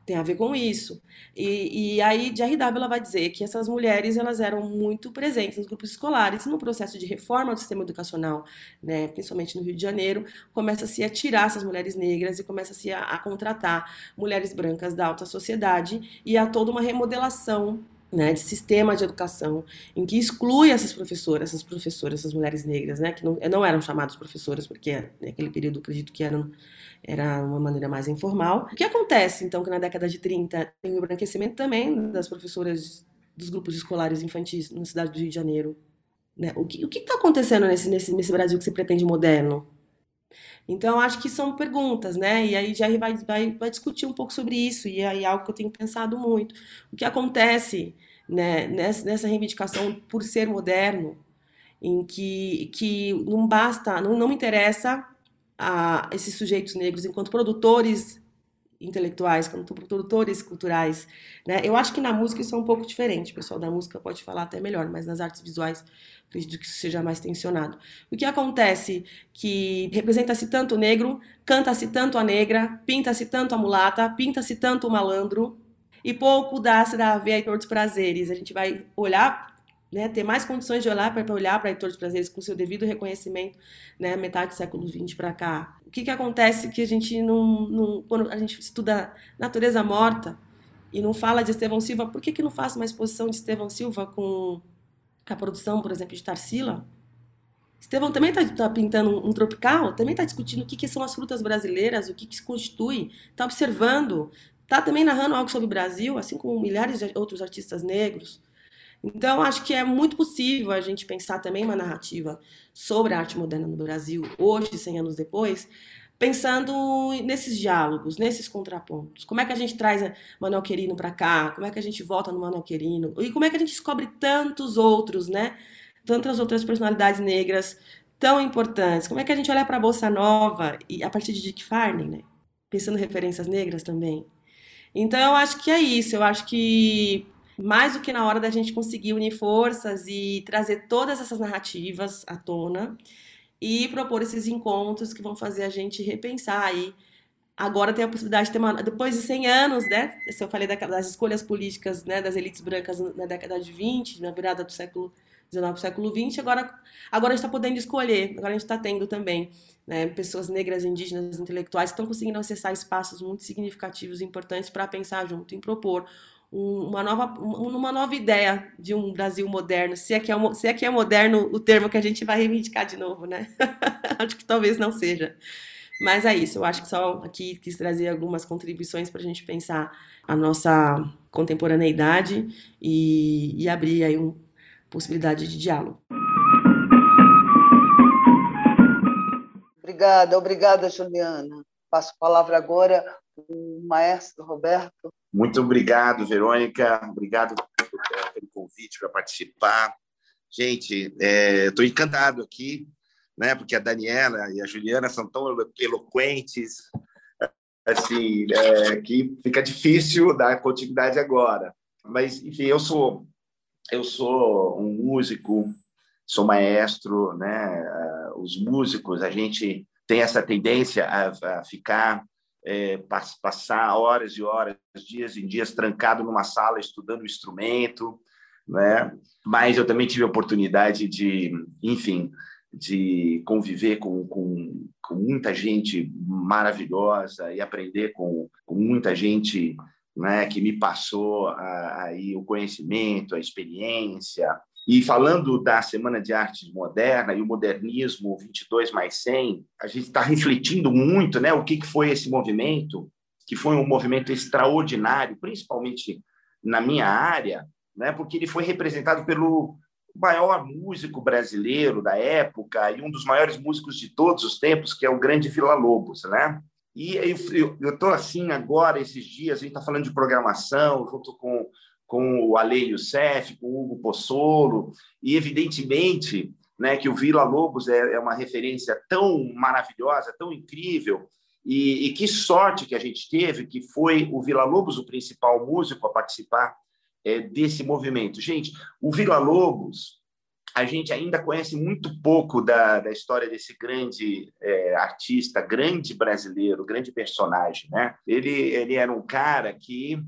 tem a ver com isso. E, e aí, de RW, ela vai dizer que essas mulheres elas eram muito presentes nos grupos escolares. No processo de reforma do sistema educacional, né, principalmente no Rio de Janeiro, começa-se a tirar essas mulheres negras e começa-se a, a contratar mulheres brancas da alta sociedade e há toda uma remodelação né, de sistema de educação em que exclui essas professoras, essas professoras, essas mulheres negras, né, que não, não eram chamadas professoras porque naquele período acredito que eram era uma maneira mais informal. O que acontece, então, que na década de 30 tem o embranquecimento também das professoras dos grupos escolares infantis na cidade do Rio de Janeiro? Né? O que está acontecendo nesse, nesse, nesse Brasil que se pretende moderno? Então, acho que são perguntas, né? E aí Jerry vai, vai, vai discutir um pouco sobre isso, e aí é algo que eu tenho pensado muito. O que acontece né, nessa, nessa reivindicação por ser moderno, em que, que não basta, não, não interessa a esses sujeitos negros enquanto produtores intelectuais, enquanto produtores culturais, né? Eu acho que na música isso é um pouco diferente. O pessoal da música pode falar até melhor, mas nas artes visuais acredito que isso seja mais tensionado. O que acontece que representa-se tanto o negro, canta-se tanto a negra, pinta-se tanto a mulata, pinta-se tanto o malandro, e pouco dá-se a ver Heitor dos Prazeres. A gente vai olhar né, ter mais condições de olhar para olhar para Heitor dos Prazeres com seu devido reconhecimento, né, metade do século XX para cá. O que, que acontece que a gente não, não, quando a gente estuda natureza morta e não fala de Estevão Silva, por que, que não faz uma exposição de Estevão Silva com a produção, por exemplo, de Tarsila? Estevão também está tá pintando um, tropical, também está discutindo o que, que, são as frutas brasileiras, o que, que se constitui, está observando, está também narrando algo sobre o Brasil, assim como milhares de outros artistas negros. Então, acho que é muito possível a gente pensar também uma narrativa sobre a arte moderna no Brasil, hoje, 100 anos depois, pensando nesses diálogos, nesses contrapontos. Como é que a gente traz Manuel Querino para cá? Como é que a gente volta no Manuel Querino? E como é que a gente descobre tantos outros, né? Tantas outras personalidades negras tão importantes. Como é que a gente olha para a Bolsa Nova e a partir de Dick Farney, né? Pensando em referências negras também. Então, eu acho que é isso. Eu acho que mais do que na hora da gente conseguir unir forças e trazer todas essas narrativas à tona e propor esses encontros que vão fazer a gente repensar aí. Agora tem a possibilidade de ter uma, depois de 100 anos, né? Se eu falei das escolhas políticas, né, das elites brancas na década de 20, na virada do século 19 século 20, agora agora a gente está podendo escolher, agora a gente está tendo também né, pessoas negras, indígenas, intelectuais que estão conseguindo acessar espaços muito significativos e importantes para pensar junto, em propor uma nova, uma nova ideia de um Brasil moderno, se é, que é, se é que é moderno o termo que a gente vai reivindicar de novo, né? acho que talvez não seja. Mas é isso, eu acho que só aqui quis trazer algumas contribuições para a gente pensar a nossa contemporaneidade e, e abrir aí uma possibilidade de diálogo. Obrigada, obrigada, Juliana. Passo a palavra agora o maestro Roberto. Muito obrigado, Verônica. Obrigado pelo convite para participar. Gente, estou é, encantado aqui, né? Porque a Daniela e a Juliana são tão eloquentes, assim, é, que fica difícil dar continuidade agora. Mas, enfim, eu sou eu sou um músico, sou maestro, né? Os músicos, a gente tem essa tendência a, a ficar é, passar horas e horas, dias e dias trancado numa sala estudando o instrumento, né? Mas eu também tive a oportunidade de, enfim, de conviver com, com, com muita gente maravilhosa e aprender com, com muita gente né, que me passou aí o conhecimento, a experiência, e falando da Semana de Arte Moderna e o modernismo 22 mais 100, a gente está refletindo muito né, o que foi esse movimento, que foi um movimento extraordinário, principalmente na minha área, né, porque ele foi representado pelo maior músico brasileiro da época e um dos maiores músicos de todos os tempos, que é o grande Vila Lobos, né? E eu estou assim agora, esses dias, a gente está falando de programação, junto com com o Ale Youssef, com o Hugo Possolo, e evidentemente né, que o Vila Lobos é, é uma referência tão maravilhosa, tão incrível, e, e, que sorte que a gente teve, que foi o Vila Lobos o principal músico a participar é, desse movimento. Gente, o Vila Lobos, a gente ainda conhece muito pouco da, da história desse grande é, artista, grande brasileiro, grande personagem. Né? Ele, ele era um cara que,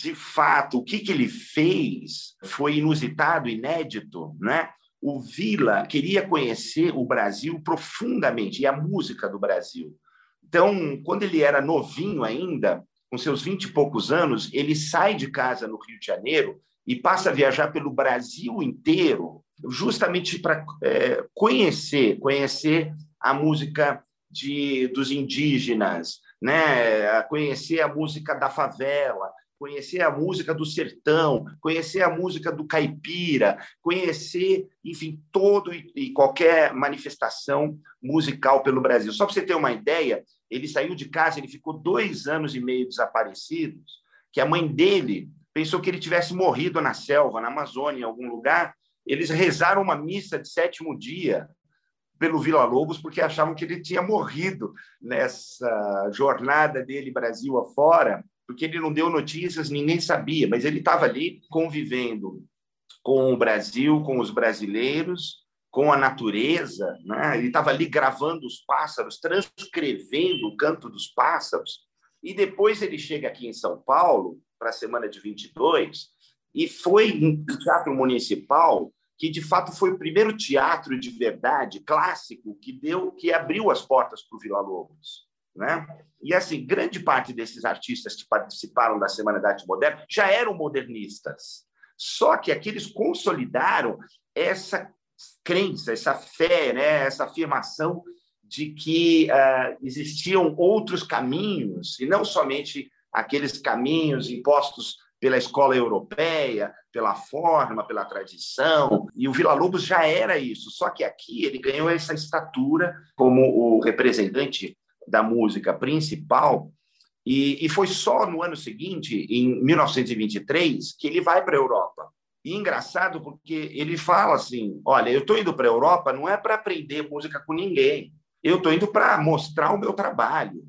de fato, o que, que ele fez foi inusitado, inédito. Né? O Vila queria conhecer o Brasil profundamente e a música do Brasil. Então, quando ele era novinho ainda, com seus vinte e poucos anos, ele sai de casa no Rio de Janeiro e passa a viajar pelo Brasil inteiro justamente para é, conhecer, conhecer a música de, dos indígenas, né? conhecer a música da favela, conhecer a música do sertão, conhecer a música do caipira, conhecer, enfim, todo e qualquer manifestação musical pelo Brasil. Só para você ter uma ideia, ele saiu de casa, ele ficou dois anos e meio desaparecido, que a mãe dele pensou que ele tivesse morrido na selva, na Amazônia, em algum lugar, eles rezaram uma missa de sétimo dia pelo Vila Lobos porque achavam que ele tinha morrido nessa jornada dele Brasil afora, porque ele não deu notícias, ninguém sabia, mas ele estava ali convivendo com o Brasil, com os brasileiros, com a natureza, né? ele estava ali gravando os pássaros, transcrevendo o canto dos pássaros, e depois ele chega aqui em São Paulo, para a semana de 22, e foi no Teatro Municipal que de fato foi o primeiro teatro de verdade clássico que deu que abriu as portas para o Vila Lobos, né? E assim, grande parte desses artistas que participaram da Semana da Arte Moderna já eram modernistas. Só que aqui eles consolidaram essa crença, essa fé, né? essa afirmação de que uh, existiam outros caminhos, e não somente aqueles caminhos impostos pela escola europeia, pela forma, pela tradição. E o Vila Lobos já era isso, só que aqui ele ganhou essa estatura como o representante da música principal. E, e foi só no ano seguinte, em 1923, que ele vai para a Europa. E engraçado porque ele fala assim: olha, eu estou indo para a Europa não é para aprender música com ninguém, eu estou indo para mostrar o meu trabalho.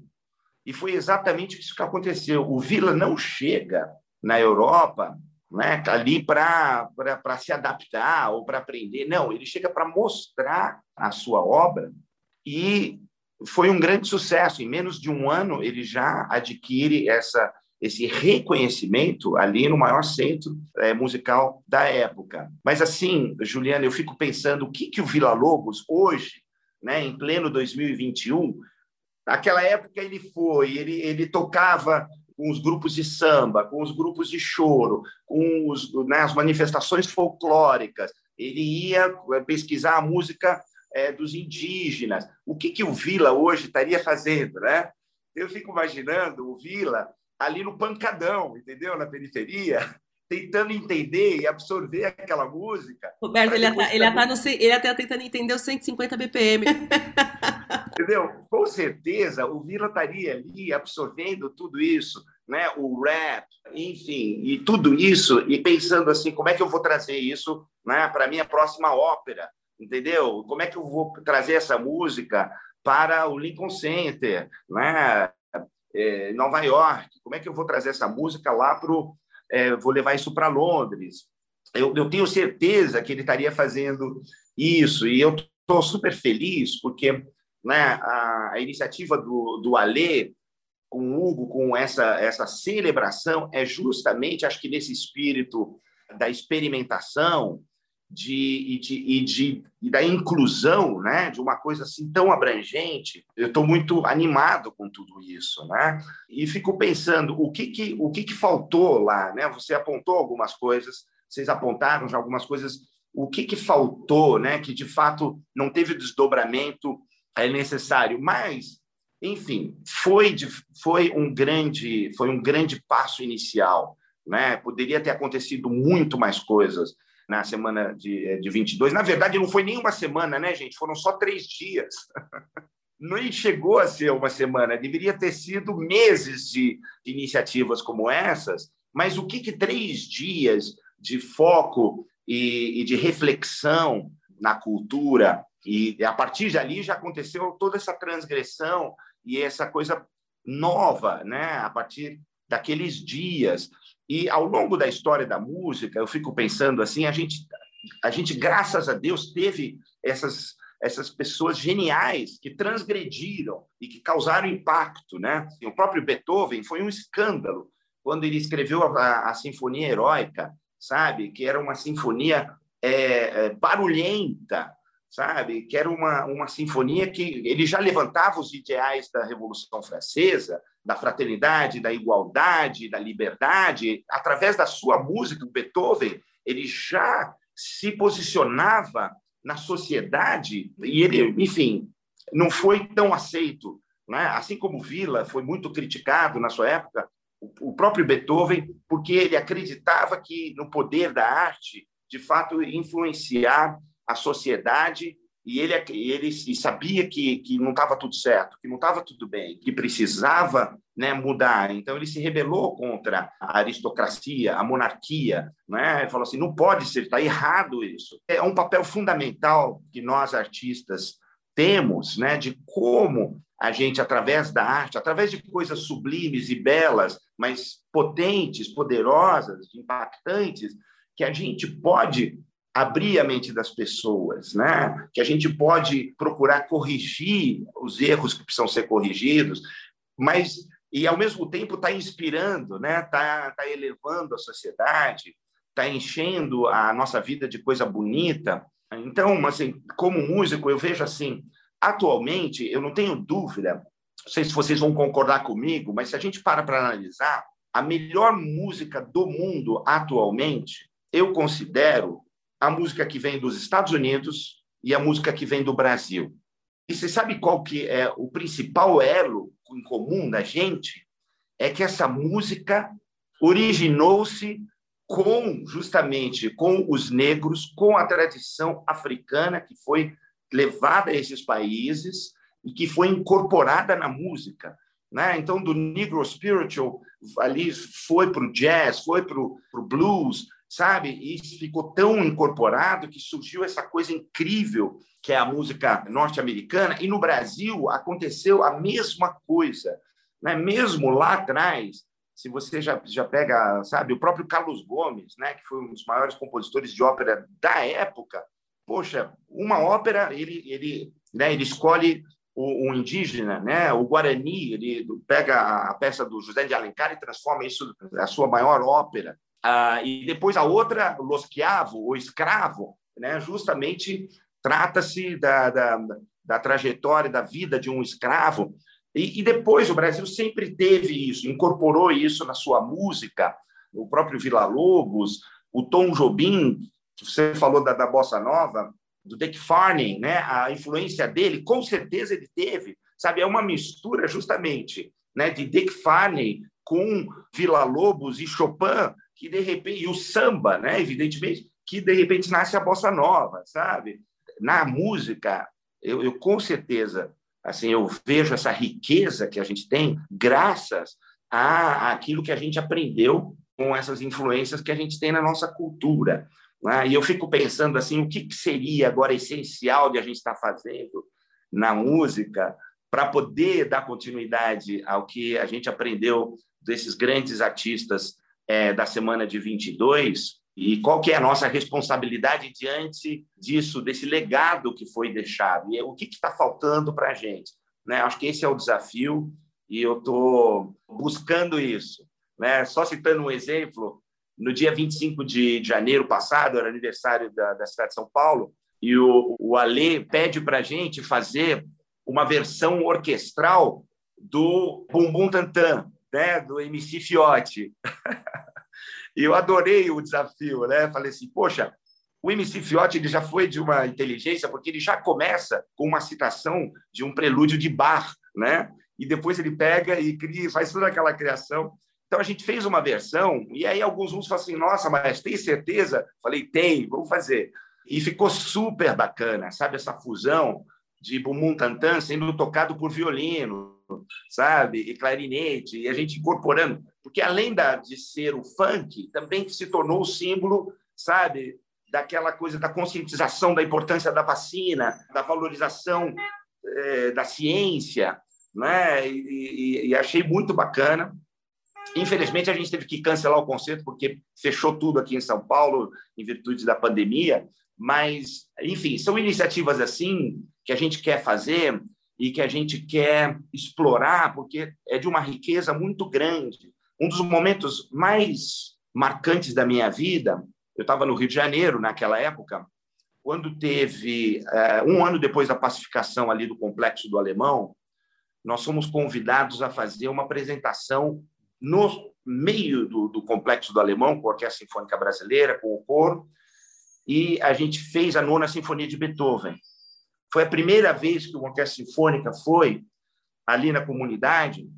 E foi exatamente isso que aconteceu. O Vila não chega na Europa né, ali para se adaptar ou para aprender. Não, ele chega para mostrar a sua obra e foi um grande sucesso. Em menos de um ano, ele já adquire essa, esse reconhecimento ali no maior centro é, musical da época. Mas, assim, Juliana, eu fico pensando o que, que o Vila Lobos, hoje, né, em pleno 2021, naquela época ele foi, ele, ele tocava com os grupos de samba, com os grupos de choro, com os, né, as manifestações folclóricas. Ele ia eh, pesquisar a música é, dos indígenas. O que, que o Vila hoje estaria fazendo, né? Eu fico imaginando o Vila ali no pancadão, entendeu? Na periferia, tentando entender e absorver aquela música. Roberto, ele está ele tá no, ele tá tentando entender os 150 BPM. Entendeu? Com certeza o Vila estaria ali absorvendo tudo isso, né? o rap, enfim, e tudo isso, e pensando assim, como é que eu vou trazer isso né, para a minha próxima ópera, entendeu? Como é que eu vou trazer essa música para o Lincoln Center, né? É, Nova York? Como é que eu vou trazer essa música lá para o... É, vou levar isso para Londres? Eu, eu tenho certeza que ele estaria fazendo isso, e eu estou super feliz porque né, a, a iniciativa do, do Alê com o Hugo, com essa, essa celebração, é justamente, acho que nesse espírito da experimentação de, e, de, e, de, e da inclusão, né, de uma coisa assim tão abrangente. Eu estou muito animado com tudo isso, né? E fico pensando o que que o que que faltou lá, né? Você apontou algumas coisas, vocês apontaram já algumas coisas. O que que faltou, né? Que de fato não teve desdobramento é necessário, mas enfim, foi, de, foi, um grande, foi um grande passo inicial. Né? Poderia ter acontecido muito mais coisas na semana de, eh, de 22. Na verdade, não foi nem uma semana, né, gente? Foram só três dias. Nem chegou a ser uma semana, deveria ter sido meses de iniciativas como essas. Mas o que, que três dias de foco e, e de reflexão na cultura, e a partir dali já aconteceu toda essa transgressão e essa coisa nova, né? A partir daqueles dias. E ao longo da história da música, eu fico pensando assim, a gente a gente, graças a Deus, teve essas essas pessoas geniais que transgrediram e que causaram impacto, né? O próprio Beethoven foi um escândalo quando ele escreveu a, a Sinfonia Heróica, sabe? Que era uma sinfonia é, é, barulhenta, sabe? Que era uma, uma sinfonia que ele já levantava os ideais da Revolução Francesa, da fraternidade, da igualdade, da liberdade. Através da sua música, o Beethoven, ele já se posicionava na sociedade e ele, enfim, não foi tão aceito. Né? Assim como Villa foi muito criticado na sua época, o próprio Beethoven, porque ele acreditava que no poder da arte, de fato, influenciar a sociedade e ele, ele sabia que, que não estava tudo certo, que não estava tudo bem, que precisava né, mudar. Então, ele se rebelou contra a aristocracia, a monarquia. Né? Ele falou assim: não pode ser, está errado isso. É um papel fundamental que nós, artistas, temos né, de como a gente, através da arte, através de coisas sublimes e belas, mas potentes, poderosas, impactantes, que a gente pode abrir a mente das pessoas, né? Que a gente pode procurar corrigir os erros que precisam ser corrigidos, mas e ao mesmo tempo está inspirando, né? Está tá elevando a sociedade, está enchendo a nossa vida de coisa bonita. Então, assim, como músico, eu vejo assim, atualmente, eu não tenho dúvida, não sei se vocês vão concordar comigo, mas se a gente para para analisar, a melhor música do mundo atualmente, eu considero a música que vem dos Estados Unidos e a música que vem do Brasil. E você sabe qual que é o principal elo em comum da gente? É que essa música originou-se com justamente com os negros, com a tradição africana que foi levada a esses países e que foi incorporada na música. Né? Então, do Negro Spiritual, ali foi para o jazz, foi para o blues, sabe? E isso ficou tão incorporado que surgiu essa coisa incrível que é a música norte-americana. E no Brasil aconteceu a mesma coisa, né? Mesmo lá atrás, se você já, já pega, sabe, o próprio Carlos Gomes, né, que foi um dos maiores compositores de ópera da época, poxa, uma ópera, ele, ele, né, ele escolhe o, o, indígena, né, o Guarani, ele pega a peça do José de Alencar e transforma isso na sua maior ópera. Ah, e depois a outra, o Losquiavo, o escravo, né, justamente trata-se da, da, da, trajetória da vida de um escravo. E, e, depois o Brasil sempre teve isso, incorporou isso na sua música, o próprio Vila Lobos, o Tom Jobim, que você falou da, da Bossa Nova, do Dick Farney, né? a influência dele, com certeza ele teve, sabe? É uma mistura justamente né, de Dick Farney com Vila Lobos e Chopin, que de repente, e o samba, né, evidentemente, que de repente nasce a bossa nova, sabe? Na música, eu, eu com certeza, assim, eu vejo essa riqueza que a gente tem graças a aquilo que a gente aprendeu com essas influências que a gente tem na nossa cultura. Né? E eu fico pensando assim, o que seria agora essencial de a gente estar fazendo na música para poder dar continuidade ao que a gente aprendeu desses grandes artistas é, da semana de 22 e qual que é a nossa responsabilidade diante disso, desse legado que foi deixado e o que está faltando para a gente. Né? Acho que esse é o desafio e eu estou buscando isso. Né? Só citando um exemplo, no dia 25 de janeiro passado, era aniversário da, da cidade de São Paulo, e o, o Alê pede para a gente fazer uma versão orquestral do Bumbum Tantan, né, do MC Fiote. e eu adorei o desafio, né? Falei assim, poxa, o MC Fiote ele já foi de uma inteligência porque ele já começa com uma citação de um prelúdio de Bach, né? E depois ele pega e cria, faz toda aquela criação. Então a gente fez uma versão e aí alguns uns falam assim, nossa, mas tem certeza? Falei, tem, vamos fazer. E ficou super bacana, sabe essa fusão de Bumbum Tantan sendo tocado por violino, sabe? E clarinete, e a gente incorporando. Porque além da, de ser o funk, também se tornou o símbolo, sabe? Daquela coisa da conscientização da importância da vacina, da valorização é, da ciência, né? E, e, e achei muito bacana. Infelizmente, a gente teve que cancelar o concerto porque fechou tudo aqui em São Paulo em virtude da pandemia. Mas, enfim, são iniciativas assim que a gente quer fazer e que a gente quer explorar, porque é de uma riqueza muito grande. Um dos momentos mais marcantes da minha vida, eu estava no Rio de Janeiro naquela época, quando teve, eh, um ano depois da pacificação ali do Complexo do Alemão, nós fomos convidados a fazer uma apresentação no meio do, do Complexo do Alemão, com a Orquestra Sinfônica Brasileira, com o coro, e a gente fez a nona Sinfonia de Beethoven. Foi a primeira vez que uma orquestra sinfônica foi ali na comunidade,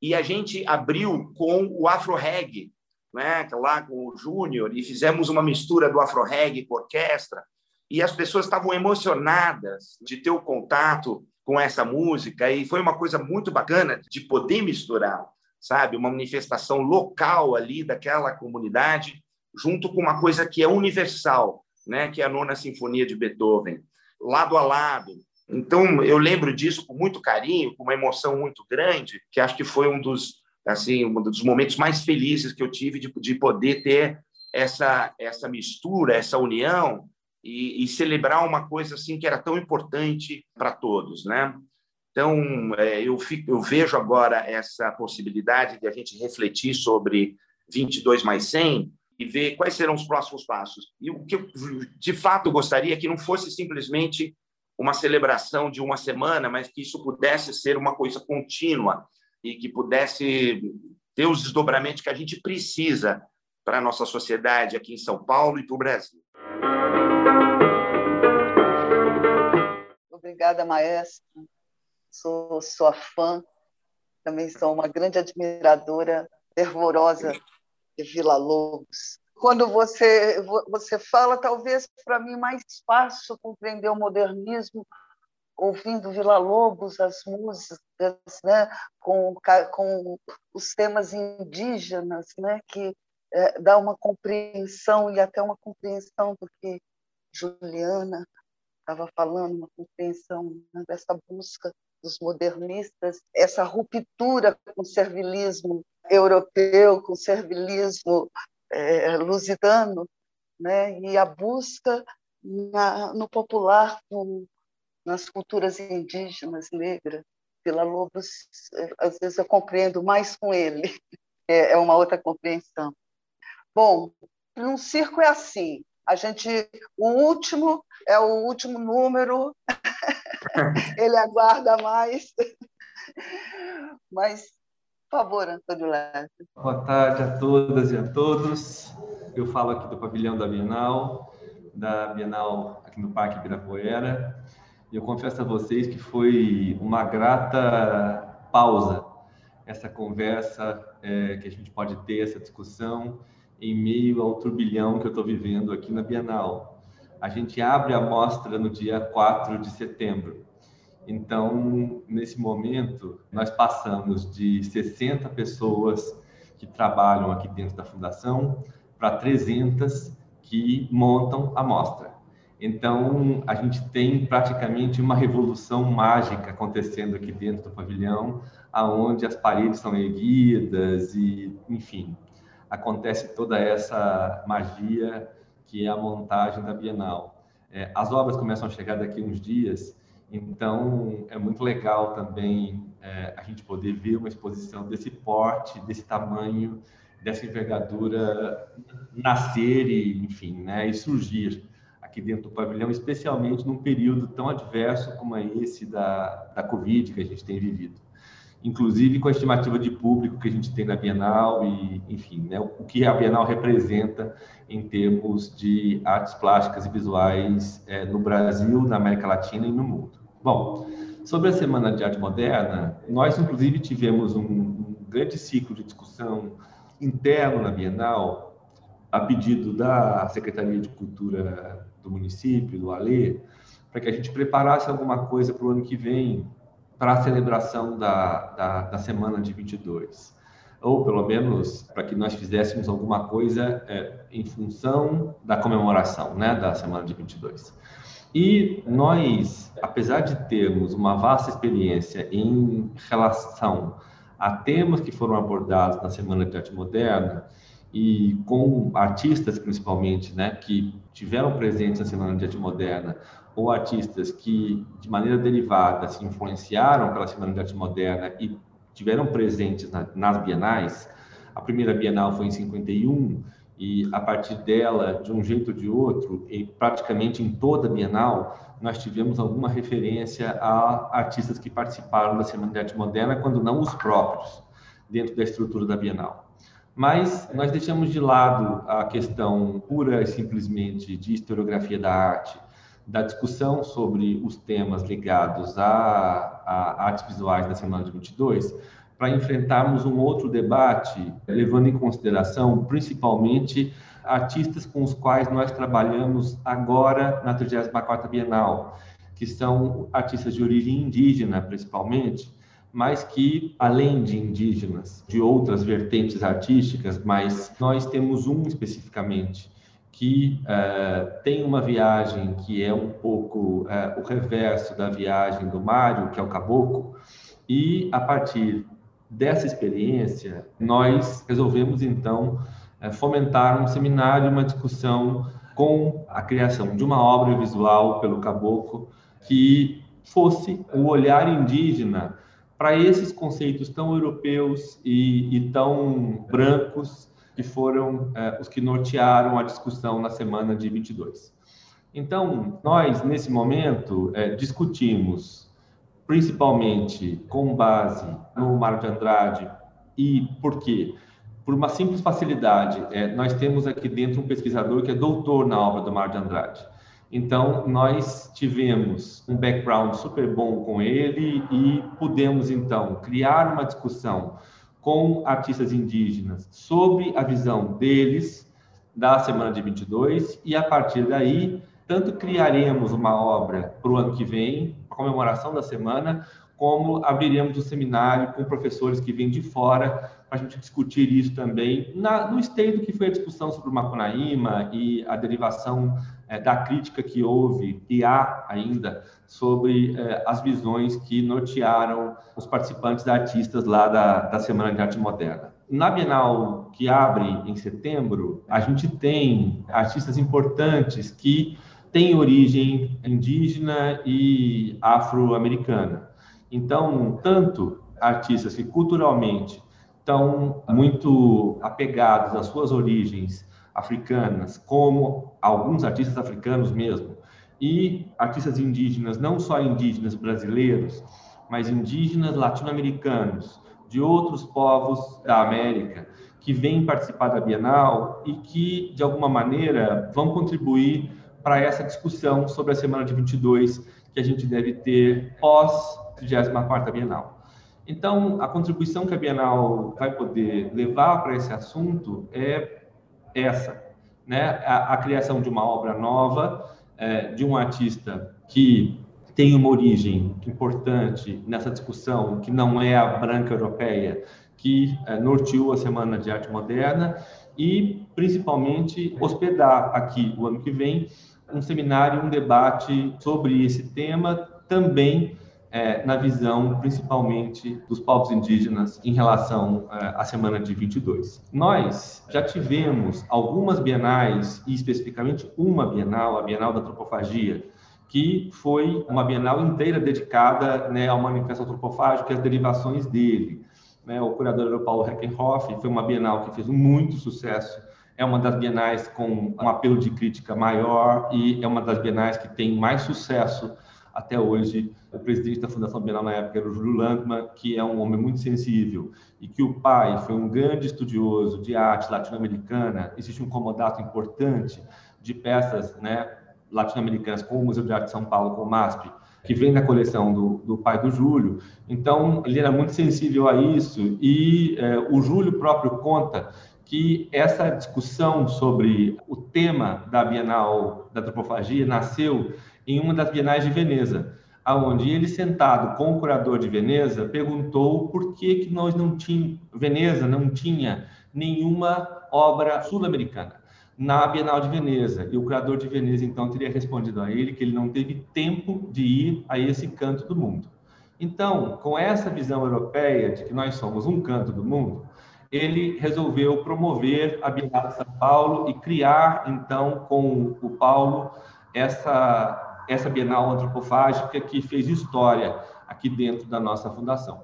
e a gente abriu com o Afro Reggae, né, lá com o Júnior, e fizemos uma mistura do Afro Reggae com orquestra, e as pessoas estavam emocionadas de ter o contato com essa música e foi uma coisa muito bacana de poder misturar, sabe, uma manifestação local ali daquela comunidade junto com uma coisa que é universal, né, que é a nona sinfonia de Beethoven, lado a lado. Então eu lembro disso com muito carinho, com uma emoção muito grande, que acho que foi um dos assim um dos momentos mais felizes que eu tive de, de poder ter essa essa mistura, essa união e, e, celebrar uma coisa assim que era tão importante para todos, né? Então, é, eu, fico, eu vejo agora essa possibilidade de a gente refletir sobre 22 mais 100 e ver quais serão os próximos passos. E o que eu, de fato, gostaria é que não fosse simplesmente uma celebração de uma semana, mas que isso pudesse ser uma coisa contínua e que pudesse ter os desdobramentos que a gente precisa para a nossa sociedade aqui em São Paulo e para o Brasil. Obrigada, maestro. Sou sua fã. Também sou uma grande admiradora fervorosa de Vila Lobos. Quando você você fala, talvez para mim mais fácil compreender o modernismo ouvindo Vila Lobos, as músicas, né, com, com os temas indígenas, né, que é, dá uma compreensão e até uma compreensão do que Juliana estava falando, uma compreensão né, dessa busca dos modernistas, essa ruptura com o servilismo europeu, com servilismo é, lusitano, né, e a busca na, no popular, nas culturas indígenas negras. Vila Lobos, às vezes eu compreendo mais com ele, é, é uma outra compreensão. Bom, num circo é assim, a gente, o último é o último número, ele aguarda mais. Mas, por favor, Antônio Lázaro. Boa tarde a todas e a todos. Eu falo aqui do pavilhão da Bienal, da Bienal aqui no Parque Ibirapuera. E eu confesso a vocês que foi uma grata pausa essa conversa é, que a gente pode ter, essa discussão em meio ao turbilhão que eu estou vivendo aqui na Bienal. A gente abre a mostra no dia 4 de setembro. Então, nesse momento, nós passamos de 60 pessoas que trabalham aqui dentro da fundação para 300 que montam a mostra. Então, a gente tem praticamente uma revolução mágica acontecendo aqui dentro do pavilhão, aonde as paredes são erguidas e, enfim, acontece toda essa magia que é a montagem da Bienal. É, as obras começam a chegar daqui uns dias, então é muito legal também é, a gente poder ver uma exposição desse porte, desse tamanho, dessa envergadura nascer e, enfim, né, e surgir aqui dentro do pavilhão, especialmente num período tão adverso como é esse da, da Covid que a gente tem vivido inclusive com a estimativa de público que a gente tem na Bienal e, enfim, né, o que a Bienal representa em termos de artes plásticas e visuais é, no Brasil, na América Latina e no mundo. Bom, sobre a Semana de Arte Moderna, nós, inclusive, tivemos um, um grande ciclo de discussão interno na Bienal, a pedido da Secretaria de Cultura do município, do ALE, para que a gente preparasse alguma coisa para o ano que vem, para a celebração da, da, da, semana de 22, ou pelo menos para que nós fizéssemos alguma coisa é, em função da comemoração né, da semana de 22. E nós, apesar de termos uma vasta experiência em relação a temas que foram abordados na Semana de Arte Moderna e com artistas principalmente, né, que tiveram presentes na Semana de Arte Moderna ou artistas que de maneira derivada se influenciaram pela Semana de Arte Moderna e tiveram presentes na, nas bienais. A primeira Bienal foi em 51 e a partir dela, de um jeito ou de outro, e praticamente em toda a Bienal, nós tivemos alguma referência a artistas que participaram da Semana de Arte Moderna, quando não os próprios, dentro da estrutura da Bienal. Mas nós deixamos de lado a questão pura e simplesmente de historiografia da arte, da discussão sobre os temas ligados a, a artes visuais da Semana de 22, para enfrentarmos um outro debate, levando em consideração principalmente artistas com os quais nós trabalhamos agora na 34ª Bienal, que são artistas de origem indígena, principalmente, mas que, além de indígenas, de outras vertentes artísticas, mas nós temos um especificamente, que uh, tem uma viagem que é um pouco uh, o reverso da viagem do Mário, que é o Caboclo, e a partir dessa experiência, nós resolvemos então é, fomentar um seminário, uma discussão com a criação de uma obra visual pelo caboclo que fosse o olhar indígena para esses conceitos tão europeus e, e tão brancos que foram é, os que nortearam a discussão na semana de 22. Então, nós, nesse momento, é, discutimos principalmente com base no Mário de Andrade. E por quê? Por uma simples facilidade. É, nós temos aqui dentro um pesquisador que é doutor na obra do Mário de Andrade. Então, nós tivemos um background super bom com ele e pudemos, então, criar uma discussão com artistas indígenas sobre a visão deles da semana de 22 e, a partir daí, tanto criaremos uma obra para o ano que vem, comemoração da semana, como abriremos um seminário com professores que vêm de fora para a gente discutir isso também na, no esteio que foi a discussão sobre o Macunaíma e a derivação é, da crítica que houve e há ainda sobre é, as visões que nortearam os participantes artistas lá da, da Semana de Arte Moderna. Na Bienal que abre em setembro, a gente tem artistas importantes que tem origem indígena e afro-americana. Então, tanto artistas que culturalmente estão muito apegados às suas origens africanas, como alguns artistas africanos mesmo, e artistas indígenas, não só indígenas brasileiros, mas indígenas latino-americanos, de outros povos da América, que vêm participar da Bienal e que, de alguma maneira, vão contribuir para essa discussão sobre a semana de 22 que a gente deve ter pós 34ª Bienal. Então, a contribuição que a Bienal vai poder levar para esse assunto é essa, né? A, a criação de uma obra nova, é, de um artista que tem uma origem importante nessa discussão, que não é a branca europeia, que é, norteou a Semana de Arte Moderna, e principalmente hospedar aqui o ano que vem um seminário, um debate sobre esse tema, também é, na visão principalmente dos povos indígenas em relação é, à semana de 22. Nós já tivemos algumas bienais, e especificamente uma bienal, a Bienal da Antropofagia, que foi uma bienal inteira dedicada né, ao manifesto antropofágico e às derivações dele. Né, o curador Paulo Heckenhoff foi uma bienal que fez muito sucesso é uma das bienais com um apelo de crítica maior e é uma das bienais que tem mais sucesso até hoje. O presidente da Fundação Bienal na época era o Júlio Landman, que é um homem muito sensível e que o pai foi um grande estudioso de arte latino-americana. Existe um comodato importante de peças né, latino-americanas com o Museu de Arte de São Paulo, com o MASP, que vem da coleção do, do pai do Júlio. Então, ele era muito sensível a isso e é, o Júlio próprio conta que essa discussão sobre o tema da Bienal da Antropofagia nasceu em uma das Bienais de Veneza, aonde ele sentado com o curador de Veneza perguntou por que que nós não tínhamos Veneza não tinha nenhuma obra sul-americana na Bienal de Veneza. E o curador de Veneza então teria respondido a ele que ele não teve tempo de ir a esse canto do mundo. Então, com essa visão europeia de que nós somos um canto do mundo, ele resolveu promover a Bienal de São Paulo e criar, então, com o Paulo, essa, essa Bienal antropofágica que fez história aqui dentro da nossa fundação.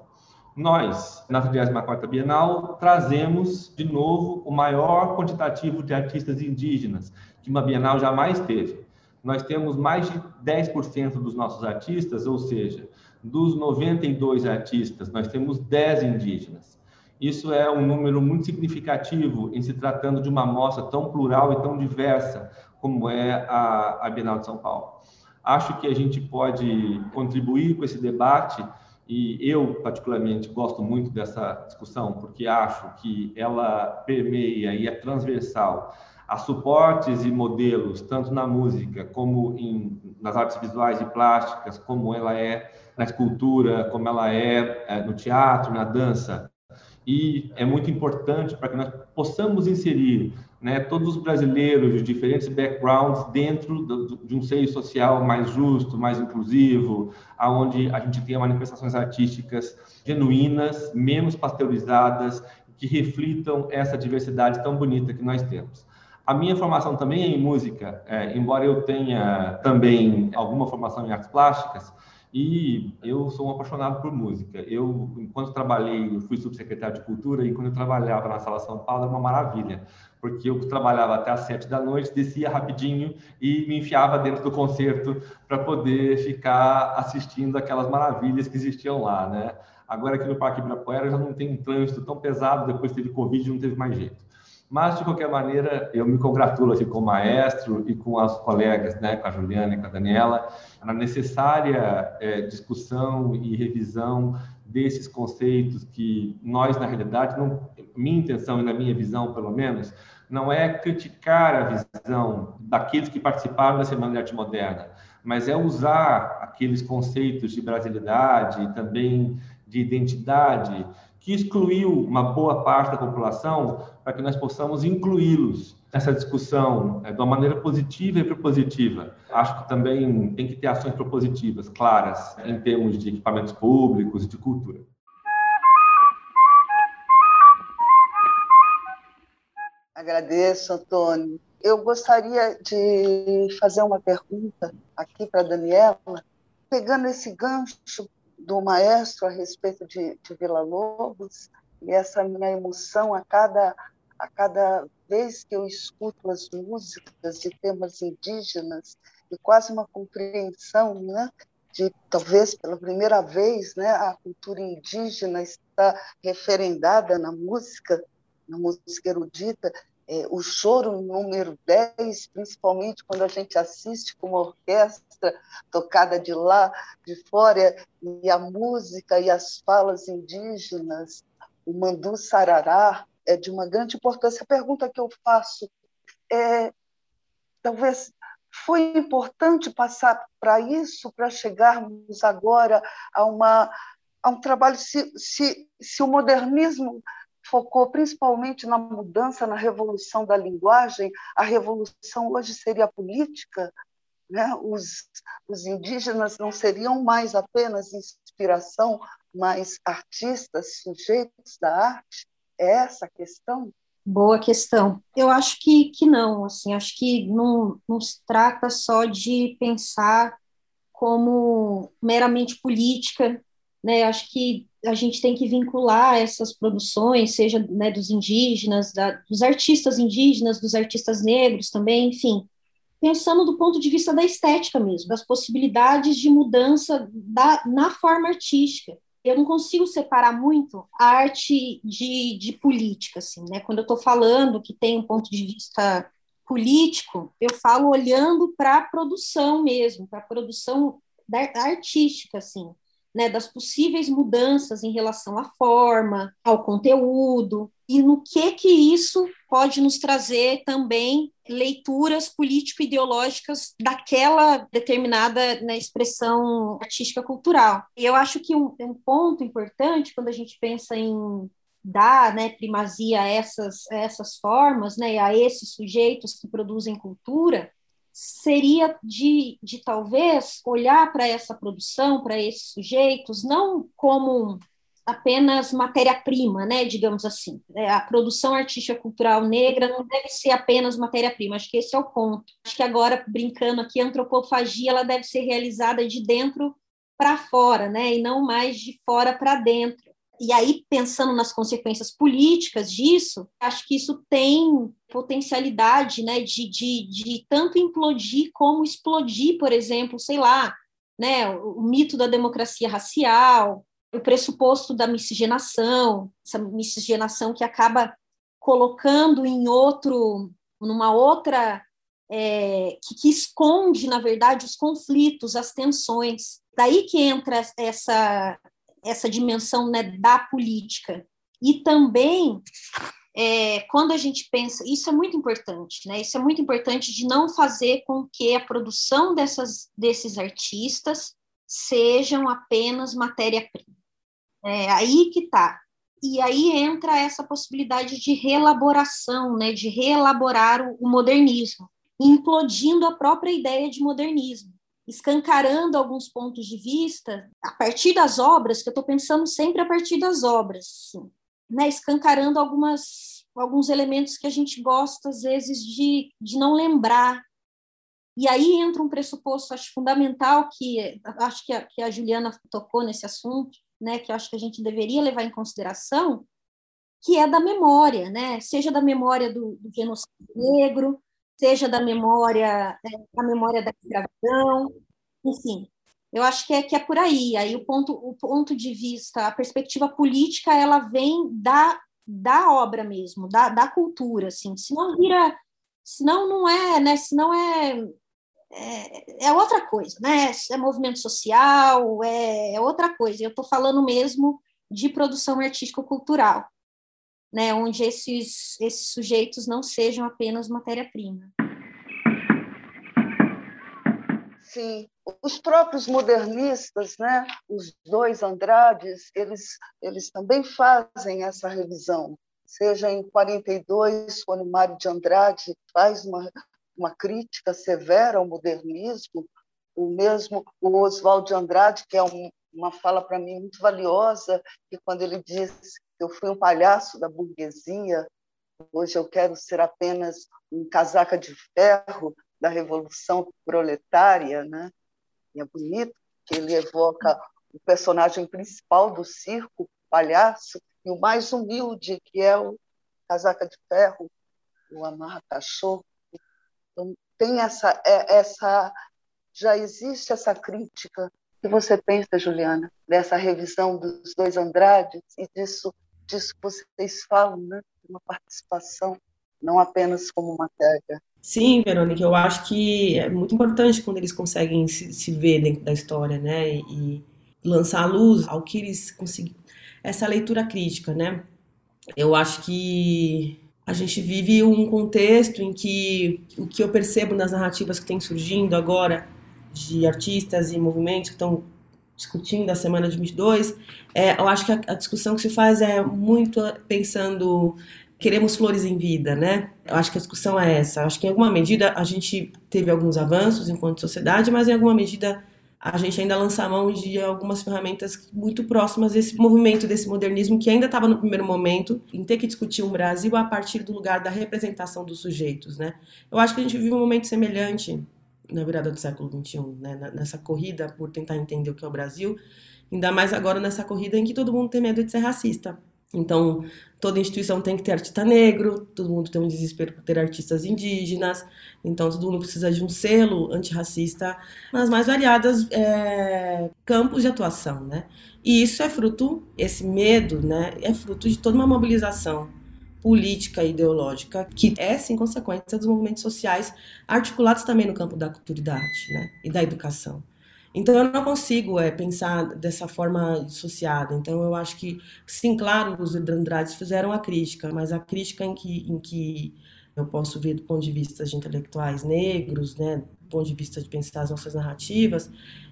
Nós, na 34ª Bienal, trazemos de novo o maior quantitativo de artistas indígenas que uma Bienal jamais teve. Nós temos mais de 10% dos nossos artistas, ou seja, dos 92 artistas, nós temos 10 indígenas. Isso é um número muito significativo em se tratando de uma amostra tão plural e tão diversa como é a, a Bienal de São Paulo. Acho que a gente pode contribuir com esse debate e eu, particularmente, gosto muito dessa discussão, porque acho que ela permeia e é transversal a suportes e modelos, tanto na música, como em, nas artes visuais e plásticas, como ela é na escultura, como ela é, é no teatro, na dança. E é muito importante para que nós possamos inserir né, todos os brasileiros de diferentes backgrounds dentro do, de um seio social mais justo, mais inclusivo, aonde a gente tenha manifestações artísticas genuínas, menos pasteurizadas, que reflitam essa diversidade tão bonita que nós temos. A minha formação também é em música, é, embora eu tenha também alguma formação em artes plásticas, e eu sou um apaixonado por música. Eu, enquanto trabalhei, eu fui subsecretário de Cultura e quando eu trabalhava na Sala São Paulo era uma maravilha, porque eu trabalhava até às sete da noite, descia rapidinho e me enfiava dentro do concerto para poder ficar assistindo aquelas maravilhas que existiam lá, né? Agora aqui no Parque Ibirapuera já não tem um trânsito tão pesado, depois teve Covid, não teve mais jeito. Mas, de qualquer maneira, eu me congratulo aqui com o maestro e com as colegas, né, com a Juliana e com a Daniela, na necessária é, discussão e revisão desses conceitos que nós, na realidade, não, minha intenção e na minha visão, pelo menos, não é criticar a visão daqueles que participaram da Semana de Arte Moderna, mas é usar aqueles conceitos de brasilidade e também de identidade que excluiu uma boa parte da população para que nós possamos incluí-los nessa discussão é, de uma maneira positiva e propositiva. Acho que também tem que ter ações propositivas, claras, em termos de equipamentos públicos e de cultura. Agradeço, Antônio. Eu gostaria de fazer uma pergunta aqui para a Daniela, pegando esse gancho do maestro a respeito de, de Vila Lobos e essa minha emoção a cada a cada vez que eu escuto as músicas de temas indígenas e quase uma compreensão, né, de talvez pela primeira vez, né, a cultura indígena está referendada na música, na música erudita, é, o choro número 10, principalmente quando a gente assiste com uma orquestra tocada de lá, de fora, e a música e as falas indígenas, o mandu sarará, é de uma grande importância. A pergunta que eu faço é, talvez foi importante passar para isso, para chegarmos agora a, uma, a um trabalho, se, se, se o modernismo focou principalmente na mudança, na revolução da linguagem. A revolução hoje seria política. Né? Os, os indígenas não seriam mais apenas inspiração, mas artistas, sujeitos da arte. É essa a questão? Boa questão. Eu acho que, que não, assim, acho que não, não se trata só de pensar como meramente política, né? Acho que a gente tem que vincular essas produções, seja né, dos indígenas, da, dos artistas indígenas, dos artistas negros também, enfim, pensando do ponto de vista da estética mesmo, das possibilidades de mudança da, na forma artística. Eu não consigo separar muito a arte de, de política, assim, né? Quando eu estou falando que tem um ponto de vista político, eu falo olhando para a produção mesmo, para a produção da, artística, assim né, das possíveis mudanças em relação à forma, ao conteúdo, e no que que isso pode nos trazer também leituras político-ideológicas daquela determinada né, expressão artística cultural. E eu acho que um, um, ponto importante quando a gente pensa em dar né, primazia a essas, a essas formas, né, a esses sujeitos que produzem cultura, seria de, de talvez olhar para essa produção, para esses sujeitos, não como apenas matéria-prima, né, digamos assim. É, a produção artística cultural negra não deve ser apenas matéria-prima, acho que esse é o ponto. Acho que agora, brincando aqui, a antropofagia ela deve ser realizada de dentro para fora, né, e não mais de fora para dentro. E aí, pensando nas consequências políticas disso, acho que isso tem potencialidade né, de, de, de tanto implodir como explodir, por exemplo, sei lá, né, o mito da democracia racial, o pressuposto da miscigenação, essa miscigenação que acaba colocando em outro, numa outra, é, que, que, esconde, na verdade, os conflitos, as tensões. Daí que entra essa, essa dimensão né, da política. E também, é, quando a gente pensa, isso é muito importante, né? Isso é muito importante de não fazer com que a produção dessas, desses artistas sejam apenas matéria-prima. É aí que está. E aí entra essa possibilidade de reelaboração, né, de reelaborar o, o modernismo, implodindo a própria ideia de modernismo escancarando alguns pontos de vista a partir das obras, que eu estou pensando sempre a partir das obras, né? escancarando algumas, alguns elementos que a gente gosta, às vezes, de, de não lembrar. E aí entra um pressuposto, acho fundamental, que acho que a, que a Juliana tocou nesse assunto, né? que acho que a gente deveria levar em consideração, que é da memória, né? seja da memória do, do genocídio negro, seja da memória, né, da memória da escravidão, enfim. Eu acho que é, que é por aí. Aí o ponto, o ponto de vista, a perspectiva política, ela vem da, da obra mesmo, da, da cultura, assim. Senão vira, senão não é, né? Senão é, é, é outra coisa, né? É movimento social, é, é outra coisa. Eu estou falando mesmo de produção artístico-cultural né, onde esses, esses sujeitos não sejam apenas matéria-prima. Sim, os próprios modernistas, né, os dois Andrades, eles, eles também fazem essa revisão. Seja em 42, quando Mário de Andrade faz uma, uma crítica severa ao modernismo, o mesmo o Oswald de Andrade, que é um, uma fala para mim muito valiosa, que quando ele diz eu fui um palhaço da burguesia, hoje eu quero ser apenas um casaca de ferro da revolução proletária, né? E é bonito que ele evoca o personagem principal do circo, o palhaço, e o mais humilde, que é o casaca de ferro, o amarra cachorro. Então, tem essa, é, essa já existe essa crítica que você pensa, Juliana, dessa revisão dos dois Andrades e disso disso vocês falam, né? Uma participação, não apenas como matéria. Sim, Verônica, eu acho que é muito importante quando eles conseguem se, se ver dentro da história, né? E, lançar a luz ao que eles conseguem. Essa leitura crítica, né? Eu acho que a gente vive um contexto em que o que eu percebo nas narrativas que têm surgindo agora de artistas e movimentos que estão discutindo a semana de 22, é, eu acho que a, a, discussão que se faz é muito pensando queremos flores em vida, né? Eu acho que a discussão é essa. Eu acho que em alguma medida a gente teve alguns avanços enquanto sociedade, mas em alguma medida a gente ainda lança a mão de algumas ferramentas muito próximas desse movimento, desse modernismo que ainda estava no primeiro momento, em ter que discutir um Brasil a partir do lugar da representação dos sujeitos, né? Eu acho que a gente vive um momento semelhante na virada do século XXI, né? nessa corrida por tentar entender o que é o Brasil, ainda mais agora nessa corrida em que todo mundo tem medo de ser racista. Então, toda instituição tem que ter artista negro, todo mundo tem um desespero por ter artistas indígenas, então todo mundo precisa de um selo antirracista nas mais variadas é, campos de atuação, né? E isso é fruto, esse medo, né, é fruto de toda uma mobilização política e ideológica, que é, sim, consequência dos movimentos sociais articulados também no campo da cultura e da arte, né? E da educação. Então, eu não consigo é, pensar dessa forma dissociada. Então, eu acho que, sim, claro, os Andrades fizeram a crítica, mas a crítica em que, em que eu posso ver do ponto de vista de intelectuais negros, né, do ponto de vista de pensar as nossas narrativas,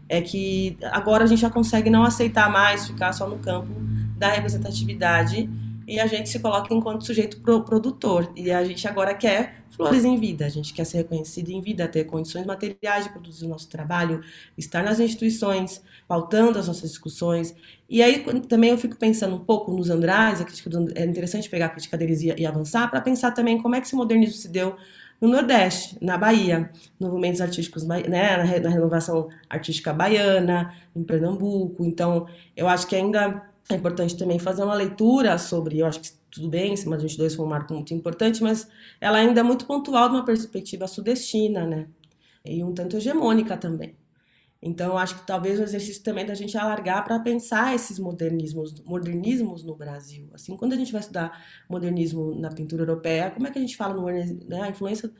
é que agora a gente já consegue não aceitar mais ficar só no campo da representatividade e a gente se coloca enquanto sujeito pro, produtor. E a gente agora quer flores em vida, a gente quer ser reconhecido em vida, ter condições materiais de produzir o nosso trabalho, estar nas instituições, pautando as nossas discussões. E aí também eu fico pensando um pouco nos Andrais, a crítica do, é interessante pegar a crítica deles e, e avançar, para pensar também como é que esse modernismo se deu no Nordeste, na Bahia, movimentos artísticos, né, na renovação artística baiana, em Pernambuco. Então, eu acho que ainda é importante também fazer uma leitura sobre, eu acho que tudo bem, de 22 foi um marco muito importante, mas ela ainda é muito pontual de uma perspectiva sudestina, né? E um tanto hegemônica também. Então, acho que talvez o exercício também da gente alargar para pensar esses modernismos, modernismos no Brasil. Assim, quando a gente vai estudar modernismo na pintura europeia, como é que a gente fala no né, a influência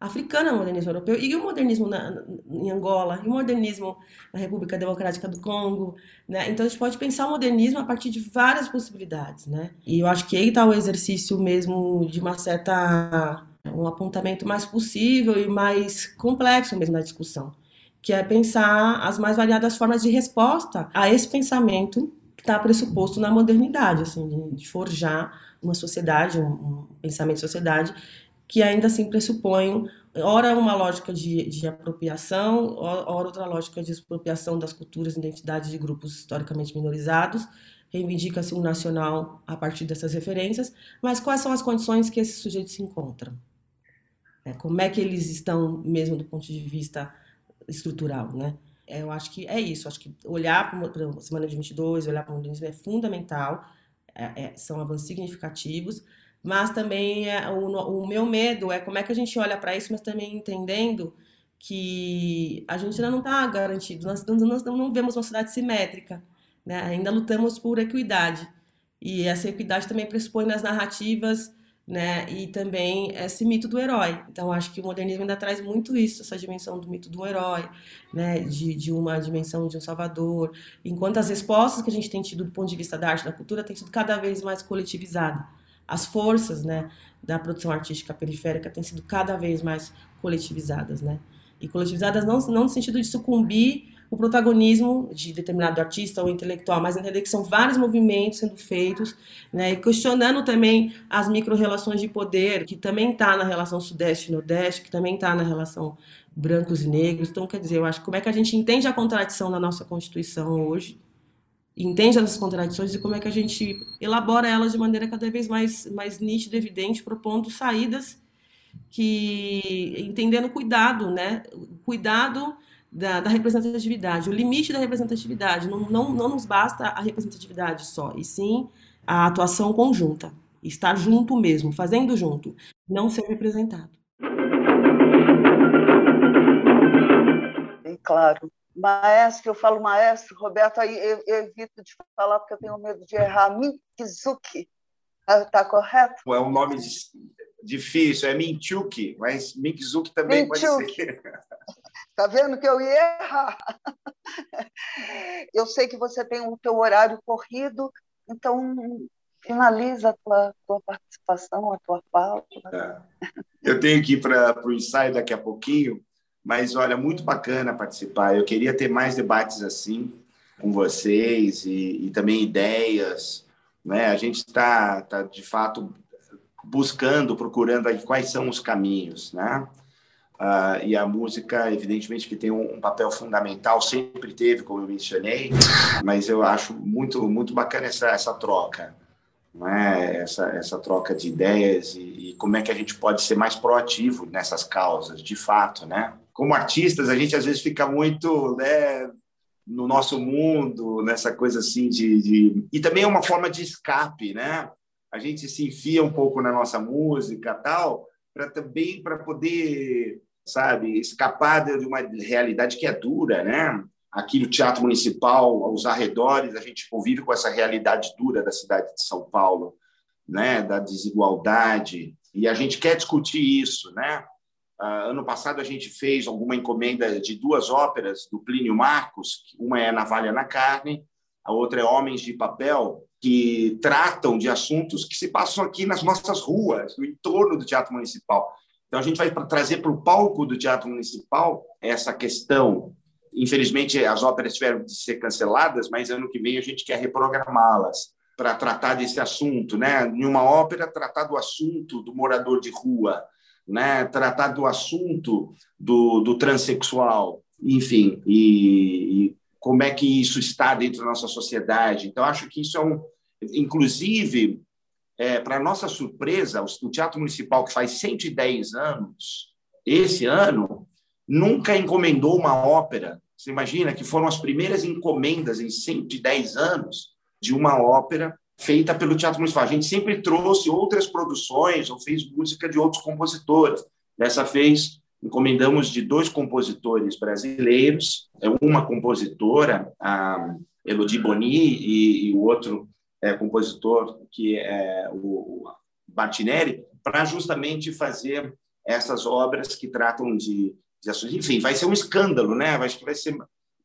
africana no modernismo europeu e o modernismo na, em Angola, e o modernismo na República Democrática do Congo, né? Então a gente pode pensar o modernismo a partir de várias possibilidades, né? E eu acho que aí está o exercício mesmo de uma certa um apontamento mais possível e mais complexo mesmo na discussão, que é pensar as mais variadas formas de resposta a esse pensamento que está pressuposto na modernidade, assim, de, de forjar uma sociedade, um, um pensamento de sociedade que ainda assim pressupõem, ora uma lógica de, de apropriação, ora outra lógica de expropriação das culturas e identidades de grupos historicamente minorizados, reivindica-se um nacional a partir dessas referências, mas quais são as condições que esses sujeitos se encontram? É, como é que eles estão, mesmo do ponto de vista estrutural, né? É, eu acho que é isso, acho que olhar para a Semana de 22, olhar para o modernismo é fundamental, é, é, são avanços significativos, mas também é, o, o meu medo é como é que a gente olha para isso, mas também entendendo que a gente ainda não está garantido, nós, nós não vemos uma sociedade simétrica, né? ainda lutamos por equidade, e essa equidade também pressupõe nas narrativas, né? e também esse mito do herói. Então, acho que o modernismo ainda traz muito isso, essa dimensão do mito do herói, né? de, de uma dimensão de um salvador, enquanto as respostas que a gente tem tido do ponto de vista da arte, da cultura, tem sido cada vez mais coletivizadas as forças né, da produção artística periférica têm sido cada vez mais coletivizadas, né? E coletivizadas não, não no sentido de sucumbir o protagonismo de determinado artista ou intelectual, mas entender que são vários movimentos sendo feitos, né, e questionando também as micro-relações de poder, que também está na relação sudeste e nordeste, que também está na relação brancos e negros. Então, quer dizer, eu acho como é que a gente entende a contradição na nossa Constituição hoje, entende as contradições e como é que a gente elabora elas de maneira cada vez mais, mais nítida, evidente, propondo saídas que entendendo o cuidado, né? O cuidado da, da, representatividade, o limite da representatividade. Não, não, não nos basta a representatividade só, e sim a atuação conjunta. Estar junto mesmo, fazendo junto, não ser representado. Bem claro. Maestro, eu falo maestro, Roberto, aí eu, eu evito de falar porque eu tenho medo de errar. Minkizuki, está tá correto? É um nome difícil, é Minchuki, mas Minkizuki também pode ser. Tá vendo que eu ia errar? Eu sei que você tem o teu horário corrido, então finaliza a tua, tua participação, a tua fala. É. Eu tenho que ir para o ensaio daqui a pouquinho, mas, olha, muito bacana participar. Eu queria ter mais debates assim com vocês e, e também ideias. Né? A gente está, tá, de fato, buscando, procurando quais são os caminhos, né? Uh, e a música, evidentemente, que tem um, um, papel fundamental, sempre teve, como eu mencionei, mas eu acho muito muito bacana essa, essa troca, né? essa, essa troca de ideias e, e como é que a gente pode ser mais proativo nessas causas, de fato, né? Como artistas, a gente às vezes fica muito né, no nosso mundo, nessa coisa assim de, de, E também é uma forma de escape, né? A gente se enfia um pouco na nossa música tal, para também para poder, sabe, escapar de uma realidade que é dura, né? Aqui no Teatro Municipal, aos arredores, a gente convive com essa realidade dura da cidade de São Paulo, né? Da desigualdade. E a gente quer discutir isso, né? Uh, ano passado a gente fez alguma encomenda de duas óperas do Plínio Marcos, uma é Navalha na Carne, a outra é Homens de Papel, que tratam de assuntos que se passam aqui nas nossas ruas, no entorno do Teatro Municipal. Então a gente vai trazer para o palco do Teatro Municipal essa questão. Infelizmente as óperas tiveram de ser canceladas, mas ano que vem a gente quer reprogramá-las para tratar desse assunto, né? Em uma ópera, tratar do assunto do morador de rua, né? Tratar do assunto do, do transexual, enfim, e, e como é que isso está dentro da nossa sociedade. Então, acho que isso é um, inclusive, é, para nossa surpresa, o Teatro Municipal, que faz 110 anos, esse ano, nunca encomendou uma ópera. Você imagina que foram as primeiras encomendas em 110 anos de uma ópera feita pelo Teatro Municipal. A gente sempre trouxe outras produções ou fez música de outros compositores. Dessa vez, encomendamos de dois compositores brasileiros, é uma compositora, a Elodie Boni, e, e o outro é, compositor, que é o Martinelli, para justamente fazer essas obras que tratam de, de. Enfim, vai ser um escândalo, né? Acho que vai ser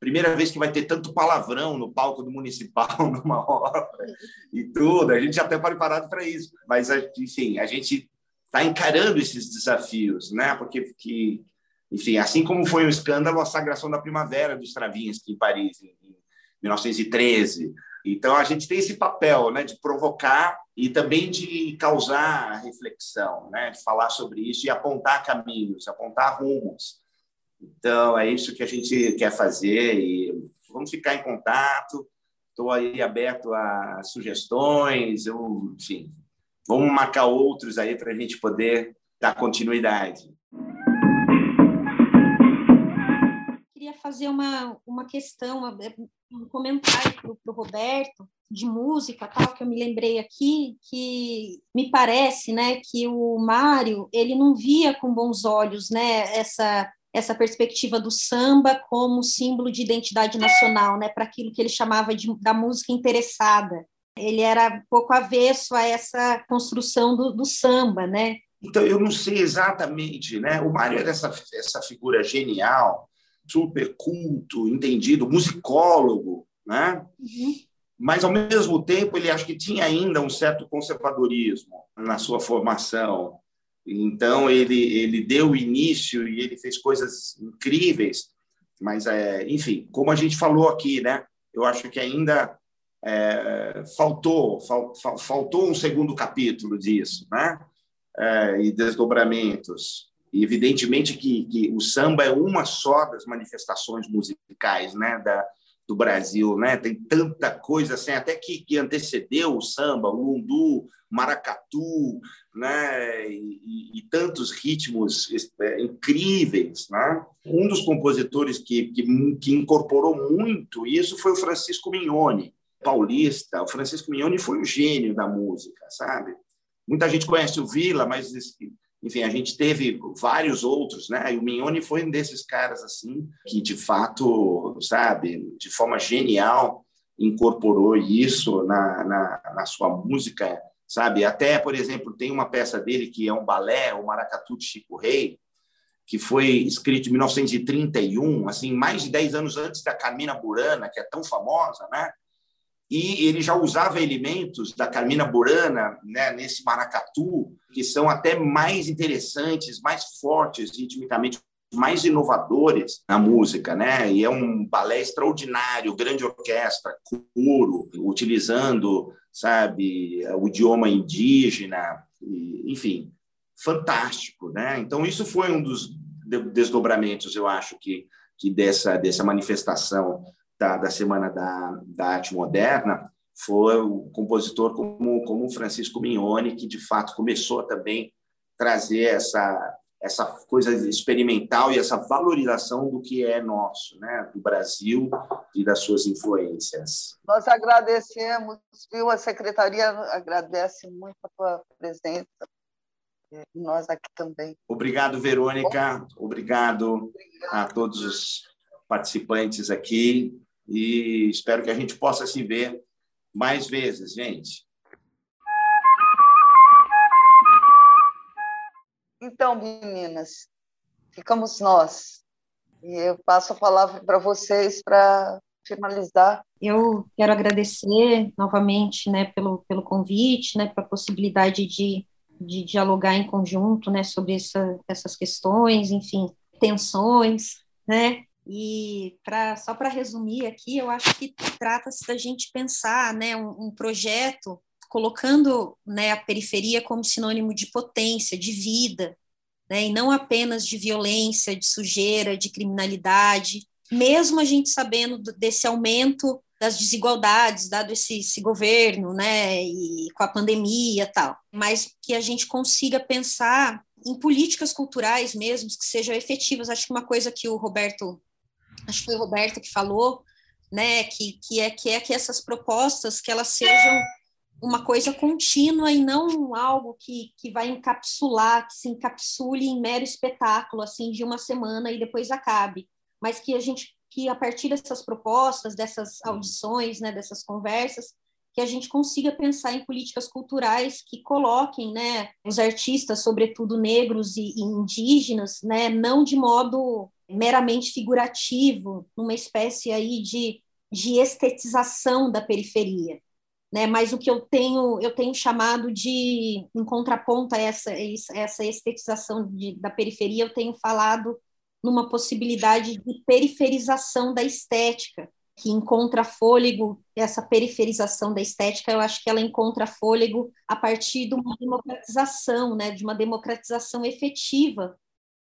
primeira vez que vai ter tanto palavrão no palco do municipal numa obra e tudo. A gente já está preparado para isso. Mas, enfim, a gente está encarando esses desafios, né? Porque, que, enfim, assim como foi um escândalo a sagração da primavera do Stravinsky em Paris, em 1913. Então, a gente tem esse papel né, de provocar e também de causar reflexão, né, de falar sobre isso e apontar caminhos, apontar rumos. Então, é isso que a gente quer fazer e vamos ficar em contato. Estou aí aberto a sugestões, eu, enfim, vamos marcar outros aí para a gente poder dar continuidade. Queria fazer uma, uma questão, um comentário para o Roberto de música tal que eu me lembrei aqui que me parece né que o Mário ele não via com bons olhos né essa essa perspectiva do samba como símbolo de identidade nacional, né, para aquilo que ele chamava de, da música interessada. Ele era um pouco avesso a essa construção do, do samba, né? Então, eu não sei exatamente, né? O Mário era essa, essa figura genial, super culto, entendido, musicólogo, né? Uhum. Mas, ao mesmo tempo, ele acho que tinha ainda um certo conservadorismo na sua formação. Então ele ele deu início e ele fez coisas incríveis, mas é, enfim, como a gente falou aqui, né? Eu acho que ainda é, faltou fal, faltou um segundo capítulo disso, né? É, e desdobramentos. E evidentemente que, que o samba é uma só das manifestações musicais, né? Da, do Brasil, né? Tem tanta coisa assim, até que, que antecedeu o samba, o lundu, maracatu, né? E, e, e tantos ritmos é, incríveis, né? Um dos compositores que, que, que incorporou muito isso foi o Francisco Mignoni, paulista. O Francisco Mignoni foi um gênio da música, sabe? Muita gente conhece o Vila, mas enfim, a gente teve vários outros, né? E o Mignoni foi um desses caras assim que de fato, sabe, de forma genial incorporou isso na, na, na sua música, sabe? Até, por exemplo, tem uma peça dele que é um balé, o Maracatu de Chico Rei, que foi escrito em 1931, assim, mais de 10 anos antes da Carmina Burana, que é tão famosa, né? E ele já usava elementos da Carmina Burana né, nesse maracatu que são até mais interessantes, mais fortes ritmicamente, mais inovadores na música, né? E é um balé extraordinário, grande orquestra, coro, utilizando, sabe, o idioma indígena, enfim, fantástico, né? Então isso foi um dos desdobramentos, eu acho que que dessa dessa manifestação da, da Semana da, da Arte Moderna foi o compositor como, como Francisco Mignoni, que de fato começou a também trazer essa, essa coisa experimental e essa valorização do que é nosso, né, do Brasil e das suas influências. Nós agradecemos, viu? A secretaria agradece muito a tua presença. E nós aqui também. Obrigado, Verônica. Obrigado a todos os participantes aqui e espero que a gente possa se ver mais vezes, gente. Então, meninas, ficamos nós. E eu passo a palavra para vocês para finalizar. Eu quero agradecer novamente, né, pelo, pelo convite, né, pela possibilidade de, de dialogar em conjunto, né, sobre essa, essas questões, enfim, tensões, né, E pra, só para resumir aqui, eu acho que trata-se da gente pensar né, um, um projeto colocando né, a periferia como sinônimo de potência, de vida, né, e não apenas de violência, de sujeira, de criminalidade, mesmo a gente sabendo desse aumento das desigualdades, dado esse, esse, governo, né, e com a pandemia tal, mas que a gente consiga pensar em políticas culturais mesmo, que sejam efetivas. Acho que uma coisa que o Roberto, acho que foi o Roberto que falou, né, que, que, é, que é que essas propostas, que elas sejam uma coisa contínua e não algo que, que vai encapsular, que se encapsule em mero espetáculo, assim, de uma semana e depois acabe, mas que a gente que a partir dessas propostas, dessas audições, né, dessas conversas, que a gente consiga pensar em políticas culturais que coloquem, né, os artistas, sobretudo negros e, e indígenas, né, não de modo meramente figurativo, numa espécie aí de, de estetização da periferia, né? Mas o que eu tenho eu tenho chamado de em contraponto a essa essa estetização de, da periferia, eu tenho falado numa possibilidade de periferização da estética, que encontra fôlego, essa periferização da estética, eu acho que ela encontra fôlego a partir de uma democratização, né, de uma democratização efetiva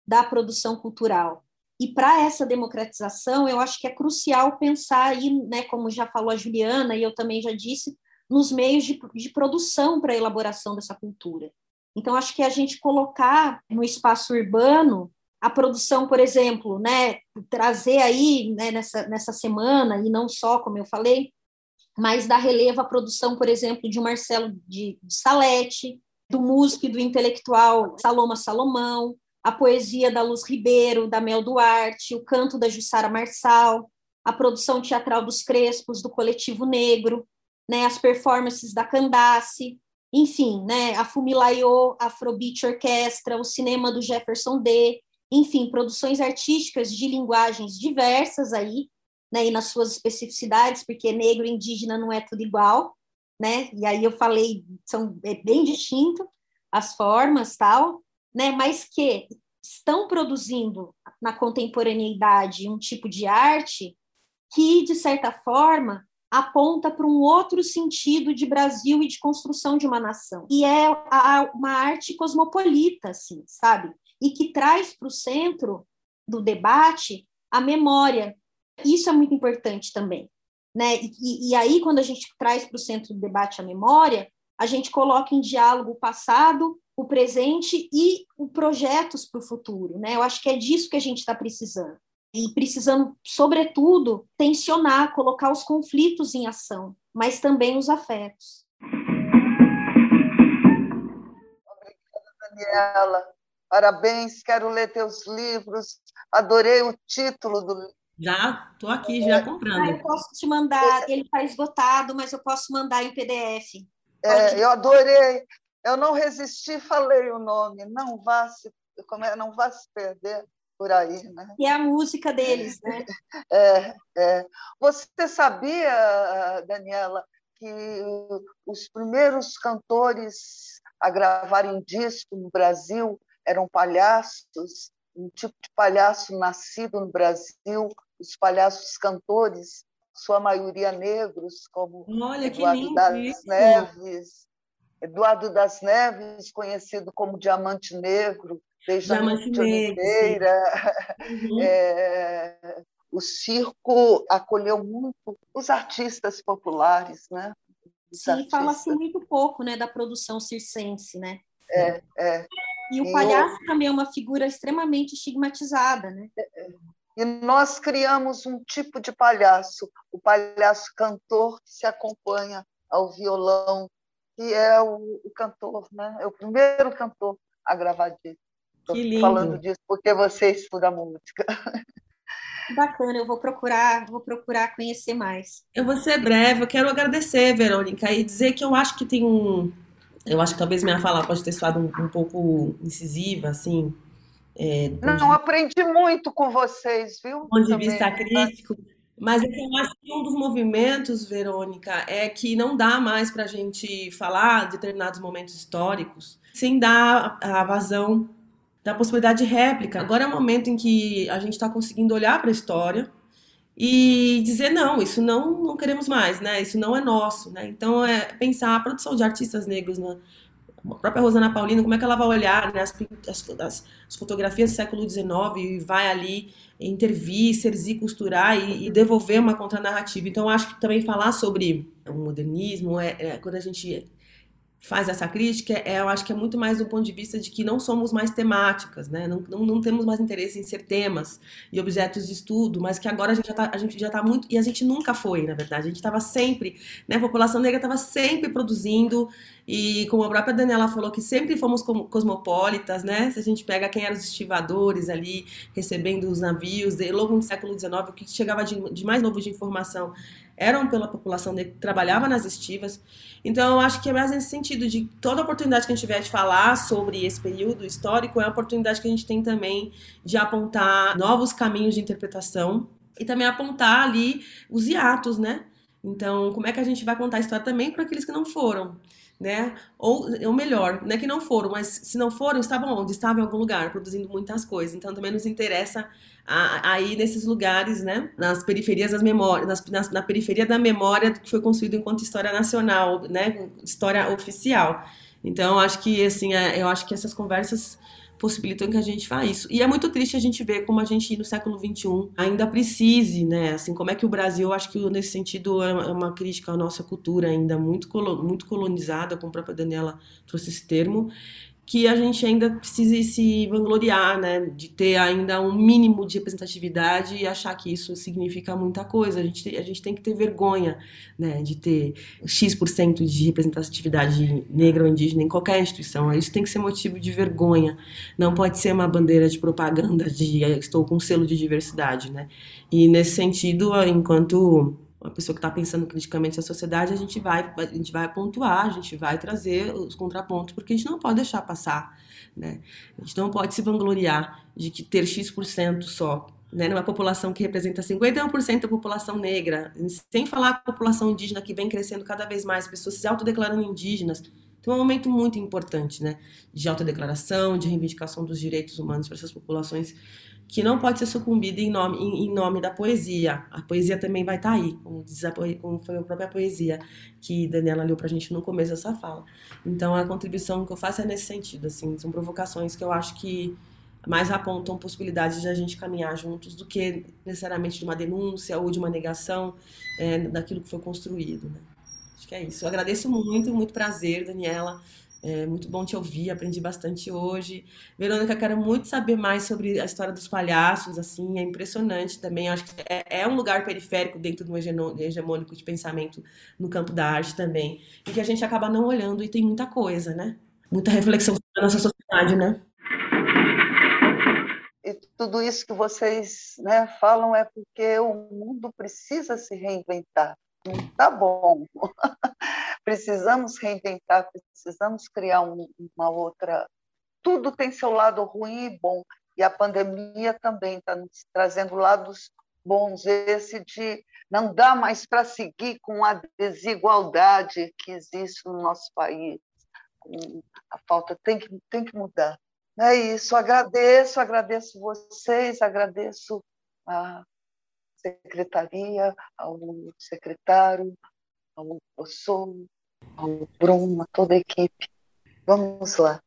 da produção cultural. E para essa democratização, eu acho que é crucial pensar aí, né, como já falou a Juliana e eu também já disse, nos meios de, de produção para a elaboração dessa cultura. Então, acho que a gente colocar no espaço urbano a produção, por exemplo, né, trazer aí né, nessa, nessa semana, e não só, como eu falei, mas dar relevo à produção, por exemplo, de Marcelo de, de Salete, do músico e do intelectual Saloma Salomão, a poesia da Luz Ribeiro, da Mel Duarte, o canto da Jussara Marçal, a produção teatral dos Crespos, do Coletivo Negro, né, as performances da Candace, enfim, né, a Fumilayo, a Afrobeat Orquestra, o cinema do Jefferson D, enfim, produções artísticas de linguagens diversas aí, né, e nas suas especificidades, porque negro e indígena não é tudo igual, né, e aí eu falei, são é bem distinto as formas, tal, né, mas que estão produzindo na contemporaneidade um tipo de arte que, de certa forma, aponta para um outro sentido de Brasil e de construção de uma nação. E é uma arte cosmopolita, assim, sabe? e que traz para o centro do debate a memória. Isso é muito importante também. Né? E, e aí, quando a gente traz para o centro do debate a memória, a gente coloca em diálogo o passado, o presente e os projetos para o futuro. Né? Eu acho que é disso que a gente está precisando. E precisando, sobretudo, tensionar, colocar os conflitos em ação, mas também os afetos. Obrigada, Daniela. Parabéns, quero ler teus livros. Adorei o título do já estou aqui, já comprando. Ah, eu posso te mandar, ele está esgotado, mas eu posso mandar em PDF. É, eu adorei. Eu não resisti, falei o nome. Não vá se, como é, não vá se perder por aí, né? E é a música deles, né? É, é. Você sabia, Daniela, que os primeiros cantores a gravarem disco no Brasil eram palhaços, um tipo de palhaço nascido no Brasil, os palhaços cantores, sua maioria negros, como Olha, Eduardo das isso. Neves, Eduardo das Neves, conhecido como Diamante Negro, Benjamin de Oliveira. Uhum. É, o circo acolheu muito os artistas populares, né? Os Sim, fala-se muito pouco né, da produção circense, né? É, é. E o palhaço também é uma figura extremamente estigmatizada, né? E nós criamos um tipo de palhaço, o palhaço cantor que se acompanha ao violão, que é o, o cantor, né? É o primeiro cantor a gravar disco. Estou falando disso porque você estuda música. Bacana, eu vou procurar, vou procurar conhecer mais. Eu vou ser breve, eu quero agradecer, Verônica, e dizer que eu acho que tem um, eu acho que talvez minha fala pode ter soado um, um pouco incisiva, assim. É, não, de... aprendi muito com vocês, viu? Do ponto de vista crítico. Mas é eu acho que um dos movimentos, Verônica, é que não dá mais para a gente falar de determinados momentos históricos sem dar a vazão da possibilidade de réplica. Agora é o momento em que a gente está conseguindo olhar para a história e dizer não, isso não não queremos mais, né? Isso não é nosso, né? Então é pensar a produção de artistas negros na a própria Rosana Paulino, como é que ela vai olhar né, as, as, as, fotografias do século XIX e vai ali intervir, serzir, costurar e, e devolver uma contranarrativa. Então, acho que também falar sobre o modernismo é, é quando a gente faz essa crítica, é, eu acho que é muito mais do ponto de vista de que não somos mais temáticas, né? Não, não, não temos mais interesse em ser temas e objetos de estudo, mas que agora a gente já está tá muito e a gente nunca foi, na verdade. A gente estava sempre, né? A população negra estava sempre produzindo e como a própria Daniela falou que sempre fomos cosmopolitas, né? Se a gente pega quem eram os estivadores ali recebendo os navios, logo no século XIX, o que chegava de, de mais novo de informação eram pela população que trabalhava nas estivas. Então, eu acho que é mais nesse sentido de toda oportunidade que a gente tiver de falar sobre esse período histórico é a oportunidade que a gente tem também de apontar novos caminhos de interpretação e também apontar ali os hiatos, né? Então, como é que a gente vai contar a história também para aqueles que não foram? Né? Ou, ou melhor, não é que não foram, mas se não foram, estavam onde? Estavam em algum lugar, produzindo muitas coisas. Então também nos interessa aí nesses lugares, né? Nas periferias das memórias, nas, nas, na periferia da memória que foi construído enquanto história nacional, né? História oficial. Então acho que assim, é, eu acho que essas conversas possibilitam que a gente faça isso. E é muito triste a gente ver como a gente no século XXI ainda precise, né? Assim, como é que o Brasil, acho que nesse sentido é, é uma crítica à nossa cultura ainda muito, muito colonizada, como a própria Daniela trouxe esse termo, que a gente ainda precisa se vangloriar, né, de ter ainda um mínimo de representatividade e achar que isso significa muita coisa. A gente, a gente tem que ter vergonha, né, de ter X% de representatividade negra ou indígena em qualquer instituição. Isso tem que ser motivo de vergonha. Não pode ser uma bandeira de propaganda de estou com selo de diversidade, né? E nesse sentido, enquanto uma pessoa que está pensando criticamente a sociedade, a gente vai a gente vai pontuar, a gente vai trazer os contrapontos, porque a gente não pode deixar passar, né? A gente não pode se vangloriar de que ter X% só, né, numa população que representa 51% da população negra, sem falar a população indígena que vem crescendo cada vez mais, pessoas se autodeclarando indígenas. Então é um momento muito importante, né, de autodeclaração, de reivindicação dos direitos humanos para essas populações que não pode ser sucumbida em nome, em, em nome da poesia. A poesia também vai estar tá aí, como, diz a, como foi a própria poesia que Daniela leu para a gente no começo dessa fala. Então, a contribuição que eu faço é nesse sentido, assim, são provocações que eu acho que mais apontam possibilidades de a gente caminhar juntos do que necessariamente de uma denúncia ou de uma negação é, daquilo que foi construído. Né? Acho que é isso. Eu agradeço muito, muito prazer, Daniela. É muito bom te ouvir, aprendi bastante hoje. Verônica, quero muito saber mais sobre a história dos palhaços, assim, é impressionante também. Acho que é, é um lugar periférico dentro do hegemônico de pensamento no campo da arte também, e que a gente acaba não olhando e tem muita coisa, né? Muita reflexão sobre a nossa sociedade, né? E tudo isso que vocês né, falam é porque o mundo precisa se reinventar. Não está bom. precisamos reinventar, precisamos criar um, uma outra. Tudo tem seu lado ruim e bom, e a pandemia também está nos trazendo lados bons, esse de não dá mais para seguir com a desigualdade que existe no nosso país. A falta tem que, tem que mudar. É isso, agradeço, agradeço vocês, agradeço a secretaria, ao secretário, ao professor, ao Bruno, a toda a equipe. Vamos lá.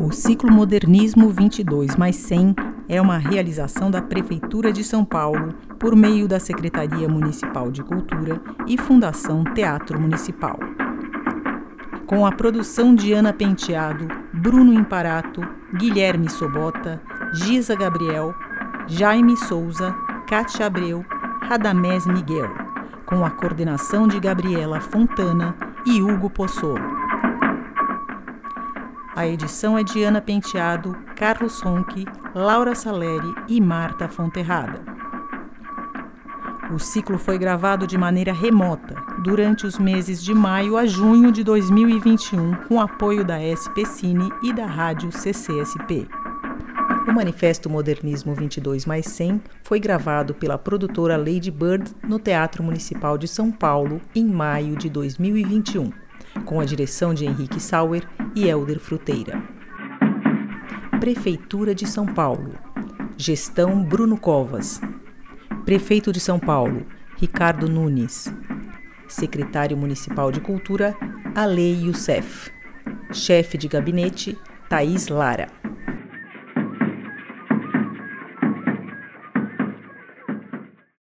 O Ciclo Modernismo 22 mais 100 é uma realização da Prefeitura de São Paulo por meio da Secretaria Municipal de Cultura e Fundação Teatro Municipal. Com a produção de Ana Penteado, Bruno Imparato, Guilherme Sobota, Giza Gabriel, Jaime Souza, Cátia Abreu, Radamés Miguel com a coordenação de Gabriela Fontana e Hugo Possolo. A edição é de Ana Penteado, Carlos Ronque, Laura Saleri e Marta Fonterrada. O ciclo foi gravado de maneira remota durante os meses de maio a junho de 2021, com apoio da SP Cine e da Rádio CCSP. O Manifesto Modernismo 22 mais 100 foi gravado pela produtora Lady Bird no Teatro Municipal de São Paulo em maio de 2021, com a direção de Henrique Sauer e Helder Fruteira. Prefeitura de São Paulo. Gestão Bruno Covas. Prefeito de São Paulo, Ricardo Nunes. Secretário Municipal de Cultura, Alei Youssef. Chefe de gabinete, Thaís Lara.